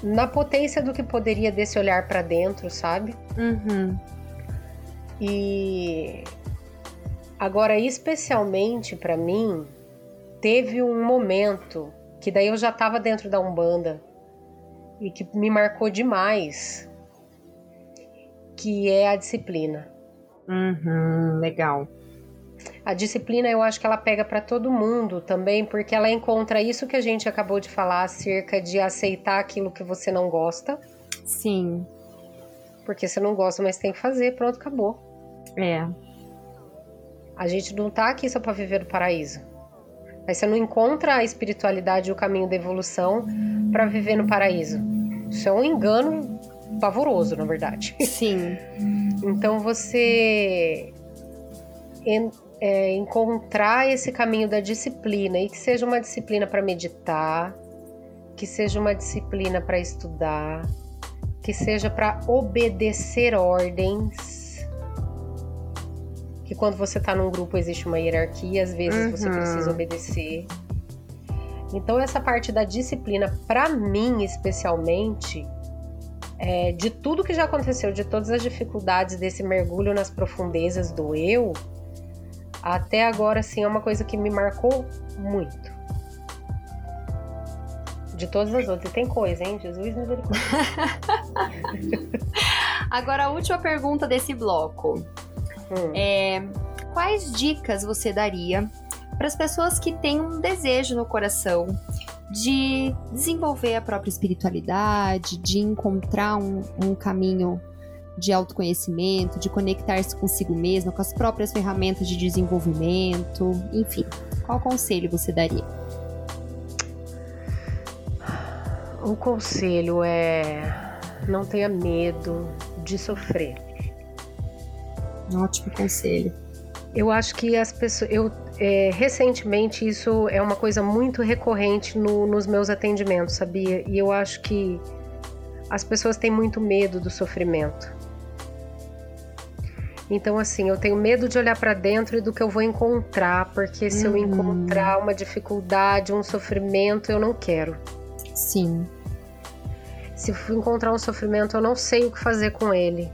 na potência do que poderia desse olhar para dentro, sabe? Uhum. E agora, especialmente para mim, teve um momento que daí eu já estava dentro da Umbanda e que me marcou demais, que é a disciplina. Uhum, legal. A disciplina eu acho que ela pega para todo mundo também, porque ela encontra isso que a gente acabou de falar acerca de aceitar aquilo que você não gosta. Sim. Porque você não gosta, mas tem que fazer, pronto, acabou. É. A gente não tá aqui só para viver o paraíso. Aí você não encontra a espiritualidade e o caminho da evolução para viver no paraíso. Isso é um engano pavoroso, na verdade. Sim. <laughs> Então você en, é, encontrar esse caminho da disciplina e que seja uma disciplina para meditar, que seja uma disciplina para estudar, que seja para obedecer ordens. Que quando você está num grupo existe uma hierarquia, às vezes uhum. você precisa obedecer. Então essa parte da disciplina, para mim especialmente, é, de tudo que já aconteceu, de todas as dificuldades desse mergulho nas profundezas do eu, até agora, sim, é uma coisa que me marcou muito. De todas as outras. E tem coisa, hein? Jesus misericórdia. <laughs> agora, a última pergunta desse bloco. Hum. É, quais dicas você daria para as pessoas que têm um desejo no coração de desenvolver a própria espiritualidade, de encontrar um, um caminho de autoconhecimento, de conectar-se consigo mesma, com as próprias ferramentas de desenvolvimento, enfim. Qual conselho você daria? O conselho é não tenha medo de sofrer. Ótimo conselho. Eu acho que as pessoas. Eu, é, recentemente, isso é uma coisa muito recorrente no, nos meus atendimentos, sabia? E eu acho que as pessoas têm muito medo do sofrimento. Então, assim, eu tenho medo de olhar para dentro e do que eu vou encontrar, porque se uhum. eu encontrar uma dificuldade, um sofrimento, eu não quero. Sim. Se eu encontrar um sofrimento, eu não sei o que fazer com ele.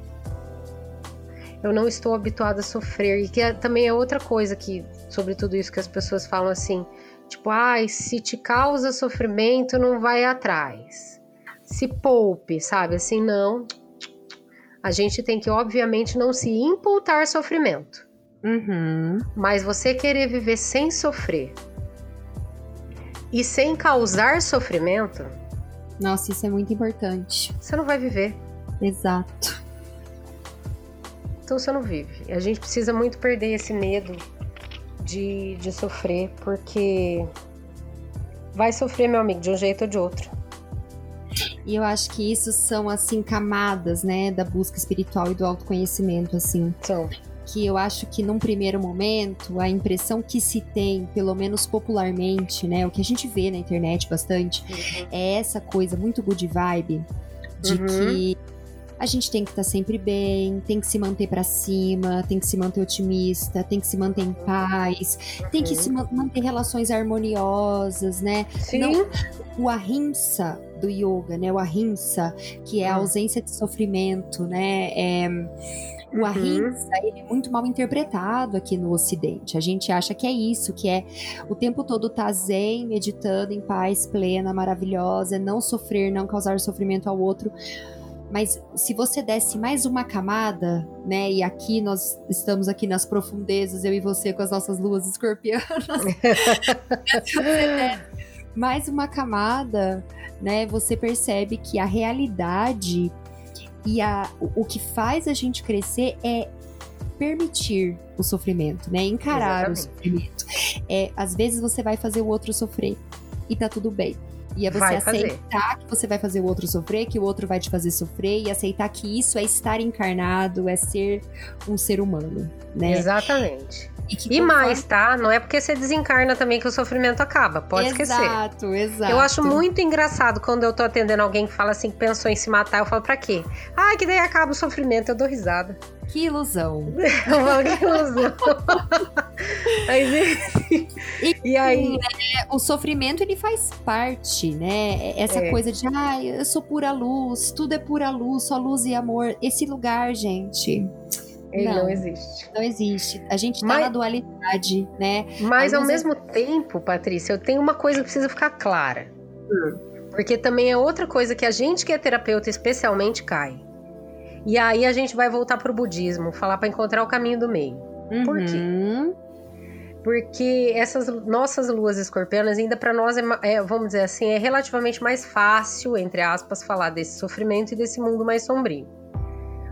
Eu não estou habituada a sofrer. E que é, também é outra coisa que, sobre tudo isso que as pessoas falam assim, tipo, ai, ah, se te causa sofrimento, não vai atrás. Se poupe, sabe? Assim, não a gente tem que, obviamente, não se imputar sofrimento. Uhum. Mas você querer viver sem sofrer e sem causar sofrimento. Nossa, isso é muito importante. Você não vai viver. Exato. Então você não vive. A gente precisa muito perder esse medo de, de sofrer, porque vai sofrer, meu amigo, de um jeito ou de outro. E eu acho que isso são, assim, camadas, né, da busca espiritual e do autoconhecimento, assim. São. Que eu acho que num primeiro momento, a impressão que se tem, pelo menos popularmente, né, o que a gente vê na internet bastante, uhum. é essa coisa muito good vibe de uhum. que a gente tem que estar tá sempre bem, tem que se manter para cima, tem que se manter otimista, tem que se manter em paz, tem que se manter relações harmoniosas, né? Sim. Não, o ahimsa do yoga, né? O ahimsa, que é a hum. ausência de sofrimento, né? É, o uhum. ahimsa ele é muito mal interpretado aqui no Ocidente. A gente acha que é isso, que é o tempo todo estar tá zen, meditando em paz plena, maravilhosa, não sofrer, não causar sofrimento ao outro. Mas se você desse mais uma camada, né? E aqui nós estamos aqui nas profundezas, eu e você com as nossas luas escorpianas. se <laughs> você <laughs> mais uma camada, né? Você percebe que a realidade e a, o, o que faz a gente crescer é permitir o sofrimento, né? Encarar Exatamente. o sofrimento. É, às vezes você vai fazer o outro sofrer e tá tudo bem. E é você vai aceitar fazer. que você vai fazer o outro sofrer, que o outro vai te fazer sofrer, e aceitar que isso é estar encarnado, é ser um ser humano, né? Exatamente. E, e mais, tá? Não é porque você desencarna também que o sofrimento acaba. Pode exato, esquecer. Exato, exato. Eu acho muito engraçado quando eu tô atendendo alguém que fala assim que pensou em se matar. Eu falo, pra quê? Ah, que daí acaba o sofrimento. Eu dou risada. Que ilusão. <laughs> que ilusão. <laughs> e, e, aí. Né, o sofrimento ele faz parte, né? Essa é. coisa de, ah, eu sou pura luz, tudo é pura luz, só luz e amor. Esse lugar, gente. Ele não, não existe. Não existe. A gente tá mas, na dualidade, né? Mas ao mesmo é... tempo, Patrícia, eu tenho uma coisa que precisa ficar clara. Hum. Porque também é outra coisa que a gente que é terapeuta especialmente cai. E aí a gente vai voltar pro budismo, falar para encontrar o caminho do meio. Uhum. Por quê? Uhum. Porque essas nossas luas escorpianas, ainda para nós, é, é, vamos dizer assim, é relativamente mais fácil, entre aspas, falar desse sofrimento e desse mundo mais sombrio.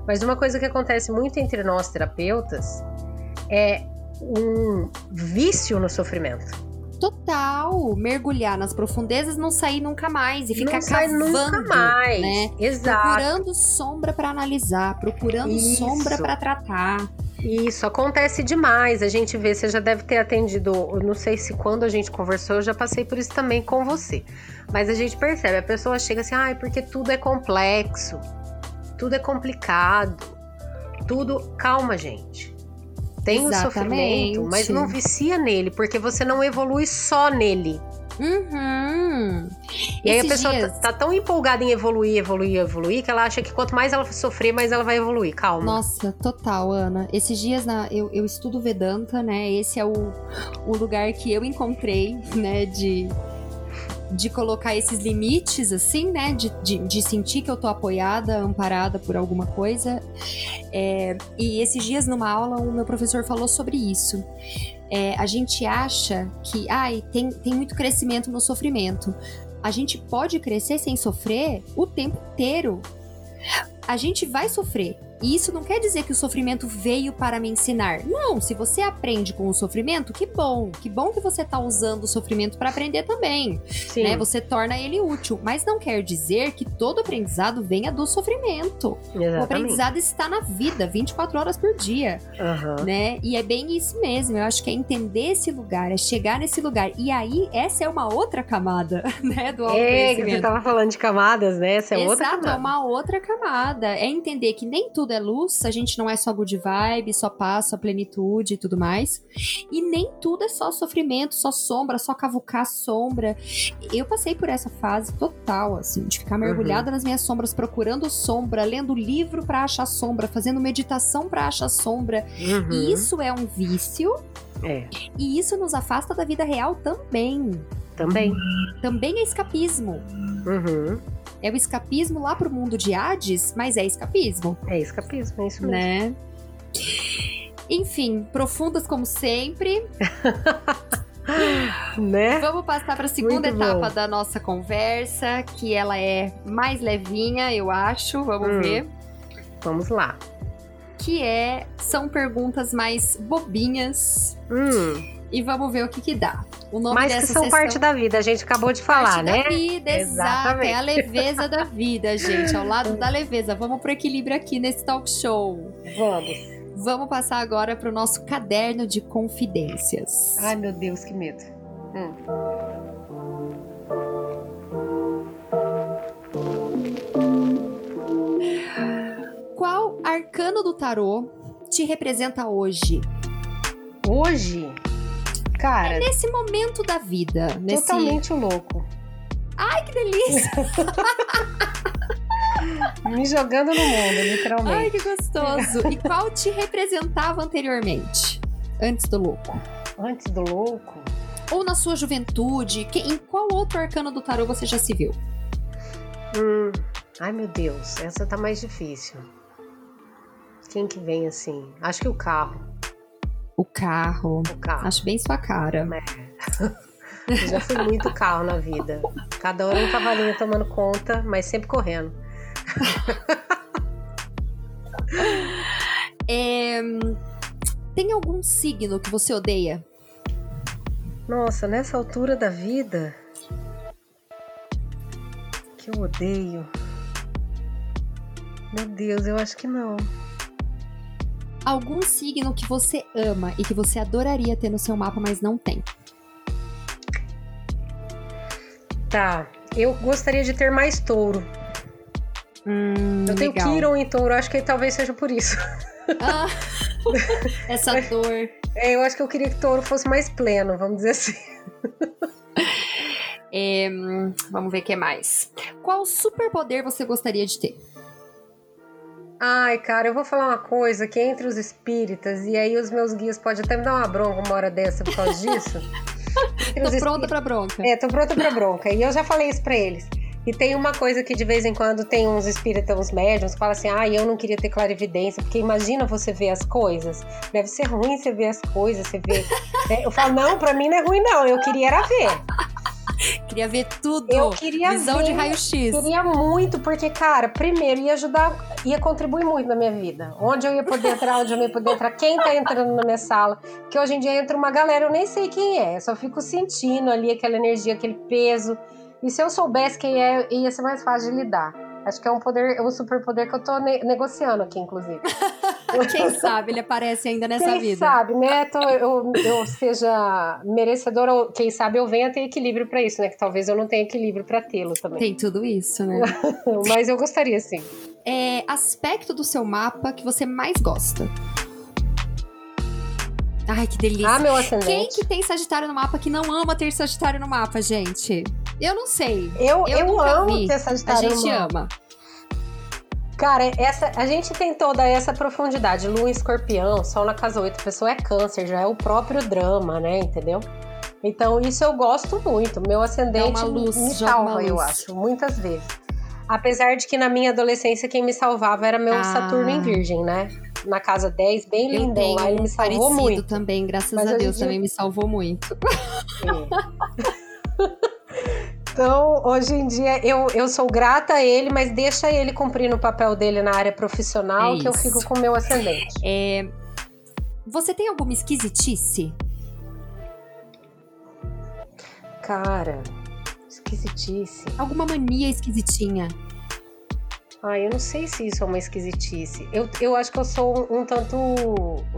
Mas uma coisa que acontece muito entre nós terapeutas é um vício no sofrimento. Total, mergulhar nas profundezas, não sair nunca mais e ficar não cavando, nunca mais. né? Exato. Procurando sombra para analisar, procurando Isso. sombra para tratar. Isso acontece demais. A gente vê, você já deve ter atendido, não sei se quando a gente conversou, eu já passei por isso também com você. Mas a gente percebe, a pessoa chega assim, ai, ah, porque tudo é complexo, tudo é complicado, tudo. Calma, gente tem Exatamente. o sofrimento, mas não vicia nele, porque você não evolui só nele. Uhum. E aí a pessoa tá, dias... tá, tá, tão empolgada em evoluir, evoluir, evoluir, que ela acha que quanto mais ela sofrer, mais ela vai evoluir. Calma. Nossa, total, Ana. Esses dias na, eu, eu estudo Vedanta, né? Esse é o, o lugar que eu encontrei, né? De de colocar esses limites, assim, né? De, de, de, sentir que eu tô apoiada, amparada por alguma coisa. É, e esses dias, numa aula, o meu professor falou sobre isso. É, a gente acha que ai, tem, tem muito crescimento no sofrimento. A gente pode crescer sem sofrer o tempo inteiro. A gente vai sofrer, E isso não quer dizer que o sofrimento veio para me ensinar. Não, se você aprende com o sofrimento, que bom. Que bom que você tá usando o sofrimento para aprender também. Sim. Né? Você torna ele útil. Mas não quer dizer que todo aprendizado venha do sofrimento. Exatamente. O aprendizado está na vida, 24 horas por dia, Aham. né? E é bem isso mesmo. Eu acho que é entender esse lugar, é chegar nesse lugar. E aí, essa é uma outra camada, <laughs> né? Do É, que você autoconhecimento. tava falando de camadas, né? Essa é Exato, outra é camada. uma outra camada. É entender que nem tudo é luz, a gente não é só good vibe, só paz, só plenitude e tudo mais. E nem tudo é só sofrimento, só sombra, só cavucar sombra. Eu passei por essa fase total, assim, de ficar mergulhada nas minhas sombras, procurando sombra, lendo livro pra achar sombra, fazendo meditação pra achar sombra. Uhum. E isso é um vício, É, e isso nos afasta da vida real também. também. Também é escapismo. Uhum. É o escapismo lá pro mundo de Hades, mas é escapismo, É escapismo, é isso mesmo. né? Enfim, profundas como sempre. <laughs> Né? Vamos passar para a segunda Muito bom. etapa da nossa conversa, que ela é mais levinha, eu acho. Vamos Hum. ver. Vamos lá. Que é são perguntas mais bobinhas Hum, e vamos ver o que que dá. O nome mas que são sessão parte da vida, a gente acabou de falar, parte né? da vida, exato. É a leveza da vida, gente. Ao lado da leveza. Vamos pro equilíbrio aqui nesse talk show. Vamos. Vamos passar agora para o nosso caderno de confidências. Ai, meu Deus, que medo. Hum. Qual arcano do tarô te representa hoje? Hoje, cara, Nesse momento da vida. Nesse... totalmente louco. Ai, que delícia! <laughs> <laughs> Me jogando no mundo, literalmente. Ai, que gostoso! E qual te representava anteriormente? Antes do louco? Antes do louco. Ou na sua juventude? Que- em qual outro arcano do tarô você já se viu? Hum. Ai, meu Deus, essa tá mais difícil. Quem que vem assim? Acho que o carro. O carro. O carro. Acho bem sua cara. <laughs> Eu já fui muito carro na vida. Cada hora um cavalinho tomando conta, mas sempre correndo. <laughs> É, Tem algum signo que você odeia? Nossa, nessa altura da vida. Que eu odeio. Meu Deus, eu acho que não. Algum signo que você ama e que você adoraria ter no seu mapa, mas não tem? Tá, eu gostaria de ter mais touro. Hum, Eu tenho legal. Kiron em touro, acho que talvez seja por isso. Ah, <laughs> essa dor. É, eu acho que eu queria que touro fosse mais pleno, vamos dizer assim. <laughs> É, vamos ver o que mais. Qual superpoder você gostaria de ter? Ai, cara, eu vou falar uma coisa que é entre os espíritas, e aí os meus guias podem até me dar uma bronca uma hora dessa por causa disso. <laughs> Tô pronta pra bronca. É, tô pronta pra bronca. E eu já falei isso pra eles. E tem uma coisa que de vez em quando tem uns espíritas, uns médiums, que falam assim: ah, eu não queria ter clarividência, porque imagina você ver as coisas. Deve ser ruim você ver as coisas, você ver. <laughs> né? Eu falo, não, pra mim não é ruim, não. Eu queria era ver. <laughs> Queria ver tudo. Eu queria Visão ver. de raio-x. Queria muito, porque, cara, primeiro ia ajudar, ia contribuir muito na minha vida. Onde eu ia poder entrar, onde eu não ia poder entrar, quem tá entrando na minha sala. Que hoje em dia entra uma galera, eu nem sei quem é, eu só fico sentindo ali aquela energia, aquele peso. E se eu soubesse quem é, ia ser mais fácil de lidar. Acho que é um poder, é um superpoder que eu tô ne- negociando aqui, inclusive. <laughs> Quem sabe ele aparece ainda nessa quem vida. sabe, né? Tô- eu, eu seja merecedora, ou quem sabe eu venha ter equilíbrio pra isso, né? Que talvez eu não tenha equilíbrio pra tê-lo também. Tem tudo isso, né? <laughs> Mas eu gostaria, sim. É aspecto do seu mapa que você mais gosta. Ai, que delícia. Ah, meu Quem ascendente. que tem Sagitário no mapa que não ama ter Sagitário no mapa, gente? Eu não sei. Eu, Eu eu, amo vi. ter A Sagitário no gente mapa. ama. Cara, essa, a gente tem toda essa profundidade. Lua escorpião, Sol na casa 8, a pessoa é câncer, já é o próprio drama, né? Entendeu? Então, isso eu gosto muito. Meu ascendente Dá uma luz, me salva, eu acho, muitas vezes. Apesar de que na minha adolescência quem me salvava era meu Ah. Saturno em Virgem, né? Na casa 10, bem Eu lindão lá, ele me salvou muito. também, graças Mas a Deus, dia- também me salvou muito. <laughs> Então, hoje em dia, eu, eu sou grata a ele, mas deixa ele cumprir o papel dele na área profissional, É que eu fico com o meu ascendente. É, Você tem alguma esquisitice? Cara, esquisitice. Alguma mania esquisitinha? Ah, eu não sei se isso é uma esquisitice. Eu, eu acho que eu sou um, um tanto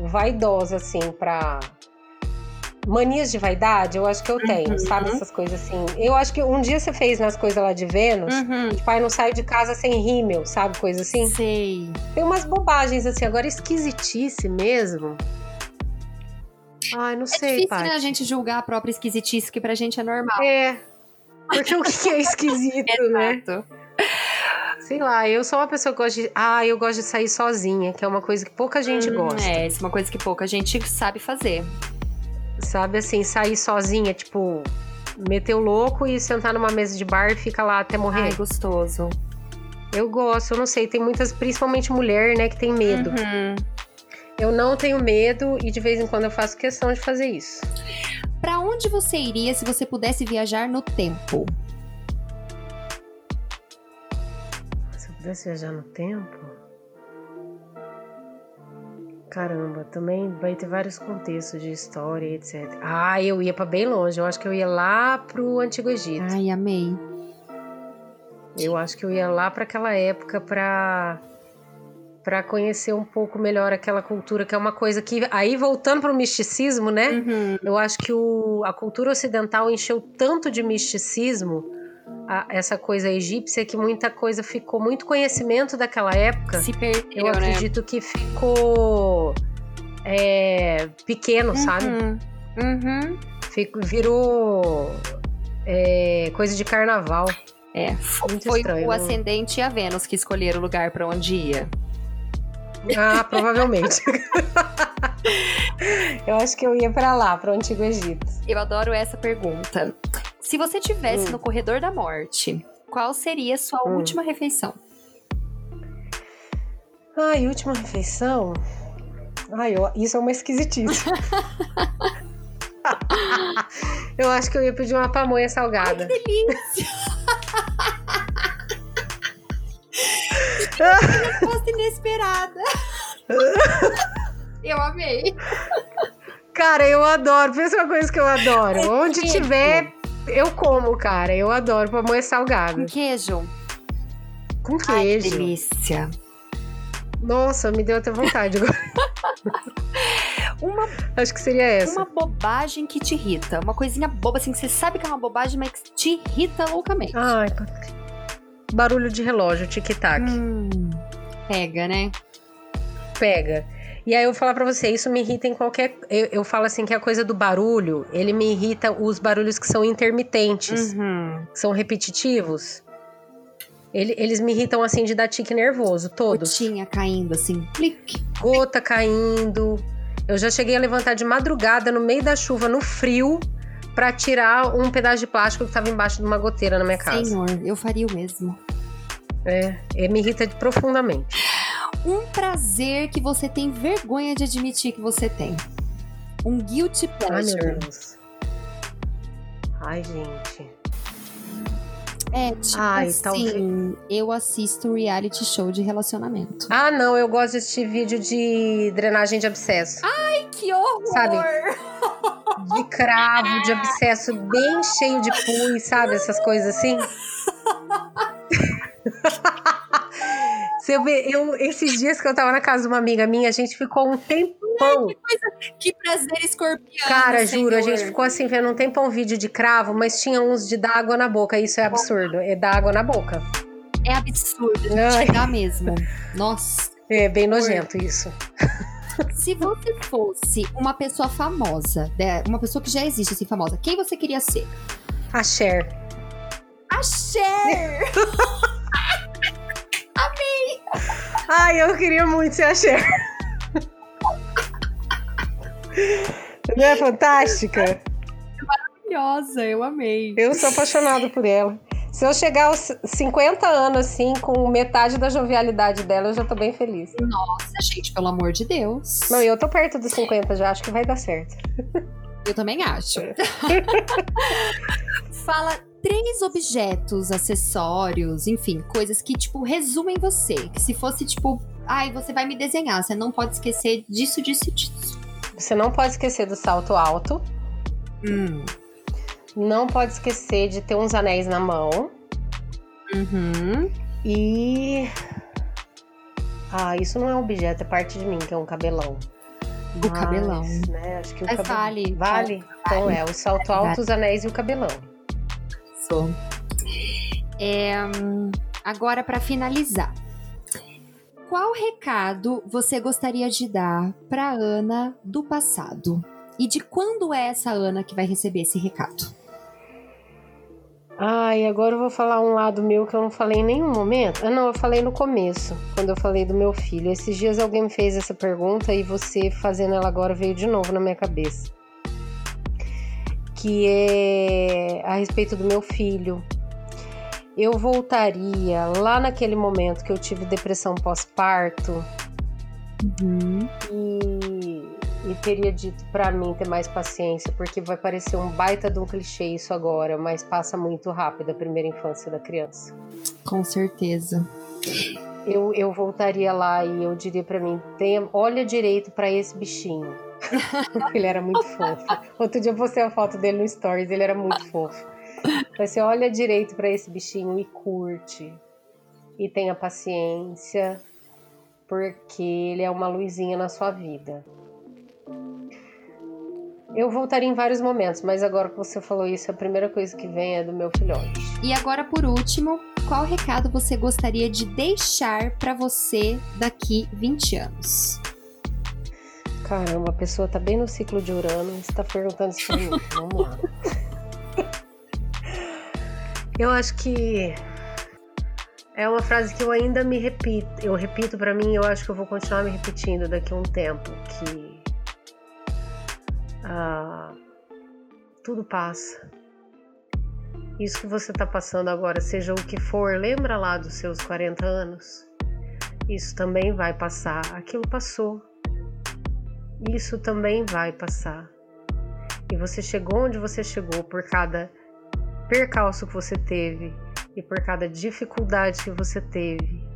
vaidosa, assim, pra. Manias de vaidade, eu acho que eu tenho, Uhum. sabe? Essas coisas assim. Eu acho que um dia você fez nas coisas lá de Vênus, Uhum. tipo, ai, não saio de casa sem rímel, sabe? Coisa assim. Sei. Tem umas bobagens assim, agora esquisitice mesmo. Ai, não É sei, difícil, Paty. né, a gente julgar a própria esquisitice, que pra gente é normal. É. Porque o que é esquisito, <laughs> né? Sei lá, eu sou uma pessoa que gosta de. Ah, eu gosto de sair sozinha, que é uma coisa que pouca gente Hum, gosta. É, isso é uma coisa que pouca gente sabe fazer. Sabe assim, sair sozinha, tipo, meter o louco e sentar numa mesa de bar e fica lá até morrer. Ai, gostoso. Eu gosto, eu não sei, tem muitas, principalmente mulher, né, que tem medo. Uhum. Eu não tenho medo e de vez em quando eu faço questão de fazer isso. Pra onde você iria se você pudesse viajar no tempo? Se eu pudesse viajar no tempo. Caramba, também vai ter vários contextos de história, etc. Ah, eu ia pra bem longe. Eu acho que eu ia lá pro Antigo Egito. Ai, amei. Eu acho que eu ia lá para aquela época para para conhecer um pouco melhor aquela cultura, que é uma coisa que aí voltando para o misticismo, né? Uhum. Eu acho que o, a cultura ocidental encheu tanto de misticismo, a- essa coisa egípcia, que muita coisa ficou, muito conhecimento daquela época. Se perdeu, Eu né? acredito que ficou é, pequeno, sabe? Uhum. Uhum. Fico- virou é, coisa de carnaval. É, Muito foi estranho, o não- ascendente e a Vênus que escolheram o lugar pra onde ia. Ah, provavelmente. <laughs> eu acho que eu ia pra lá, pro Antigo Egito. Eu adoro essa pergunta. Se você tivesse Hum. no corredor da morte, qual seria a sua Hum. última refeição? Ai, última refeição. Ai, eu- isso é uma esquisitice. <laughs> <laughs> eu acho que eu ia pedir uma pamonha salgada. Delícia! Resposta inesperada. Eu amei. Cara, eu adoro. Pensa uma coisa que eu adoro. É Onde queijo. tiver, eu como, cara. Eu adoro pamonha salgada. Com queijo. Com Ai, que queijo. delícia. Nossa, me deu até vontade agora. <laughs> Uma, Acho que seria essa. uma bobagem que te irrita. Uma coisinha boba, assim, que você sabe que é uma bobagem, mas que te irrita loucamente. Ai, barulho de relógio, tic-tac. Hum, pega, né? Pega. E aí eu vou falar pra você, isso me irrita em qualquer. Eu, eu falo assim que a coisa do barulho, ele me irrita os barulhos que são intermitentes, Uhum. que são repetitivos. Ele- eles me irritam assim de dar tique nervoso, todos. Gotinha caindo, assim, plique. Gota caindo. Eu já cheguei a levantar de madrugada no meio da chuva, no frio, pra tirar um pedaço de plástico que tava embaixo de uma goteira na minha casa. Senhor, eu faria o mesmo. É, me irrita profundamente. Um prazer que você tem vergonha de admitir que você tem. Um guilty Ai, meu pleasure. Deus. Ai, gente. é, tipo Ai, assim, talvez- eu assisto reality show de relacionamento. Ah, não, eu gosto de assistir vídeo de drenagem de abscesso. Que horror! Sabe? De cravo, de abscesso bem cheio de pus, sabe? Essas coisas assim. <laughs> Vê, eu, esses dias que eu tava na casa de uma amiga minha, a gente ficou um tempão. Que prazer escorpião. Cara, juro, a senhor. gente ficou assim vendo um tempão um vídeo de cravo, mas tinha uns de dar água na boca. Isso é absurdo. É dar água na boca. É absurdo, chegar mesmo. Nossa. É bem nojento isso. Se você fosse uma pessoa famosa, né, uma pessoa que já existe assim famosa, quem você queria ser? A Cher. A Cher! Ai, eu queria muito ser a Cher. Não é fantástica? Maravilhosa, eu amei. Eu sou apaixonada por ela. Se eu chegar aos 50 anos assim, com metade da jovialidade dela, eu já tô bem feliz. Nossa, gente, pelo amor de Deus. Não, e eu tô perto dos 50 já, acho que vai dar certo. Eu também acho. <laughs> Fala três objetos, acessórios, enfim, coisas que, tipo, resumem você. Que se fosse, tipo, ai, você vai me desenhar, você não pode esquecer disso, disso, disso. Você não pode esquecer do salto alto. Hum. Não pode esquecer de ter uns anéis na mão. Uhum. E. Ah, isso não é um objeto, é parte de mim, que é um cabelão. O Mas, cabelão. Né, acho que o Mas cabelão... vale. Vale? Então é, o salto alto, os anéis e o cabelão. Sou. É, agora, para finalizar. Qual recado você gostaria de dar para Ana do passado? E de quando é essa Ana que vai receber esse recado? Ai, agora eu vou falar um lado meu que eu não falei em nenhum momento. Ah, não, eu falei no começo, quando eu falei do meu filho. Esses dias alguém me fez essa pergunta e você fazendo ela agora veio de novo na minha cabeça. Que é a respeito do meu filho. Eu voltaria lá naquele momento que eu tive depressão pós-parto. Uhum. E e teria dito para mim ter mais paciência, porque vai parecer um baita de um clichê isso agora, mas passa muito rápido a primeira infância da criança. Com certeza. Eu, eu voltaria lá e eu diria para mim: tenha, olha direito para esse bichinho. <laughs> ele era muito fofo. Outro dia eu postei a foto dele no Stories, ele era muito fofo. Você olha direito para esse bichinho e curte. E tenha paciência, porque ele é uma luzinha na sua vida. Eu voltaria em vários momentos, mas agora que você falou isso, a primeira coisa que vem é do meu filhote. E agora, por último, qual recado você gostaria de deixar para você daqui 20 anos? Caramba, a pessoa tá bem no ciclo de Urano e está perguntando isso pra mim. <laughs> Vamos lá. Eu acho que é uma frase que eu ainda me repito. Eu repito para mim, eu acho que eu vou continuar me repetindo daqui a um tempo, que ah, tudo passa. Isso que você está passando agora, seja o que for, lembra lá dos seus 40 anos? Isso também vai passar. Aquilo passou. Isso também vai passar. E você chegou onde você chegou por cada percalço que você teve e por cada dificuldade que você teve.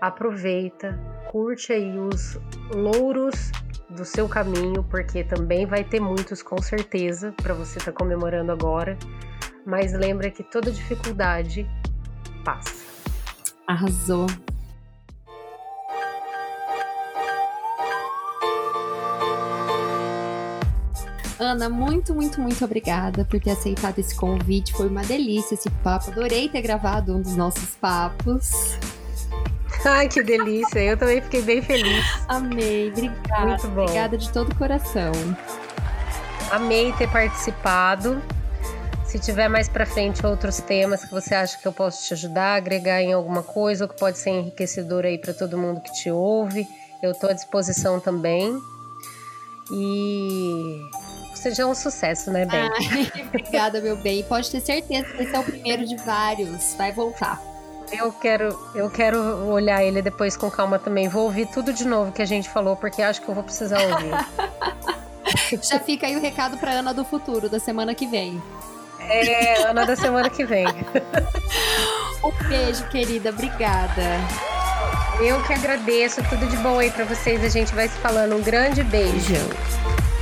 Aproveita, curte aí os louros do seu caminho, porque também vai ter muitos com certeza para você estar tá comemorando agora. Mas lembra que toda dificuldade passa. Arrasou. Ana, muito, muito, muito obrigada por ter aceitado esse convite. Foi uma delícia esse papo. Adorei ter gravado um dos nossos papos. Ai, que delícia. Eu também fiquei bem feliz. Amei, obrigada. Muito bom. Obrigada de todo o coração. Amei ter participado. Se tiver mais para frente outros temas que você acha que eu posso te ajudar, agregar em alguma coisa, ou que pode ser enriquecedor aí para todo mundo que te ouve, eu estou à disposição também. E seja um sucesso, né, Bem? Ai, <laughs> obrigada, meu bem. Pode ter certeza que esse é o primeiro de vários. Vai voltar. Eu quero, eu quero olhar ele depois com calma também. Vou ouvir tudo de novo que a gente falou, porque acho que eu vou precisar ouvir. <laughs> Já fica aí o recado para Ana do futuro, da semana que vem. É, Ana da semana que vem. <laughs> um beijo, querida. Obrigada. Eu que agradeço. Tudo de bom aí para vocês. A gente vai se falando. Um grande beijo. beijo.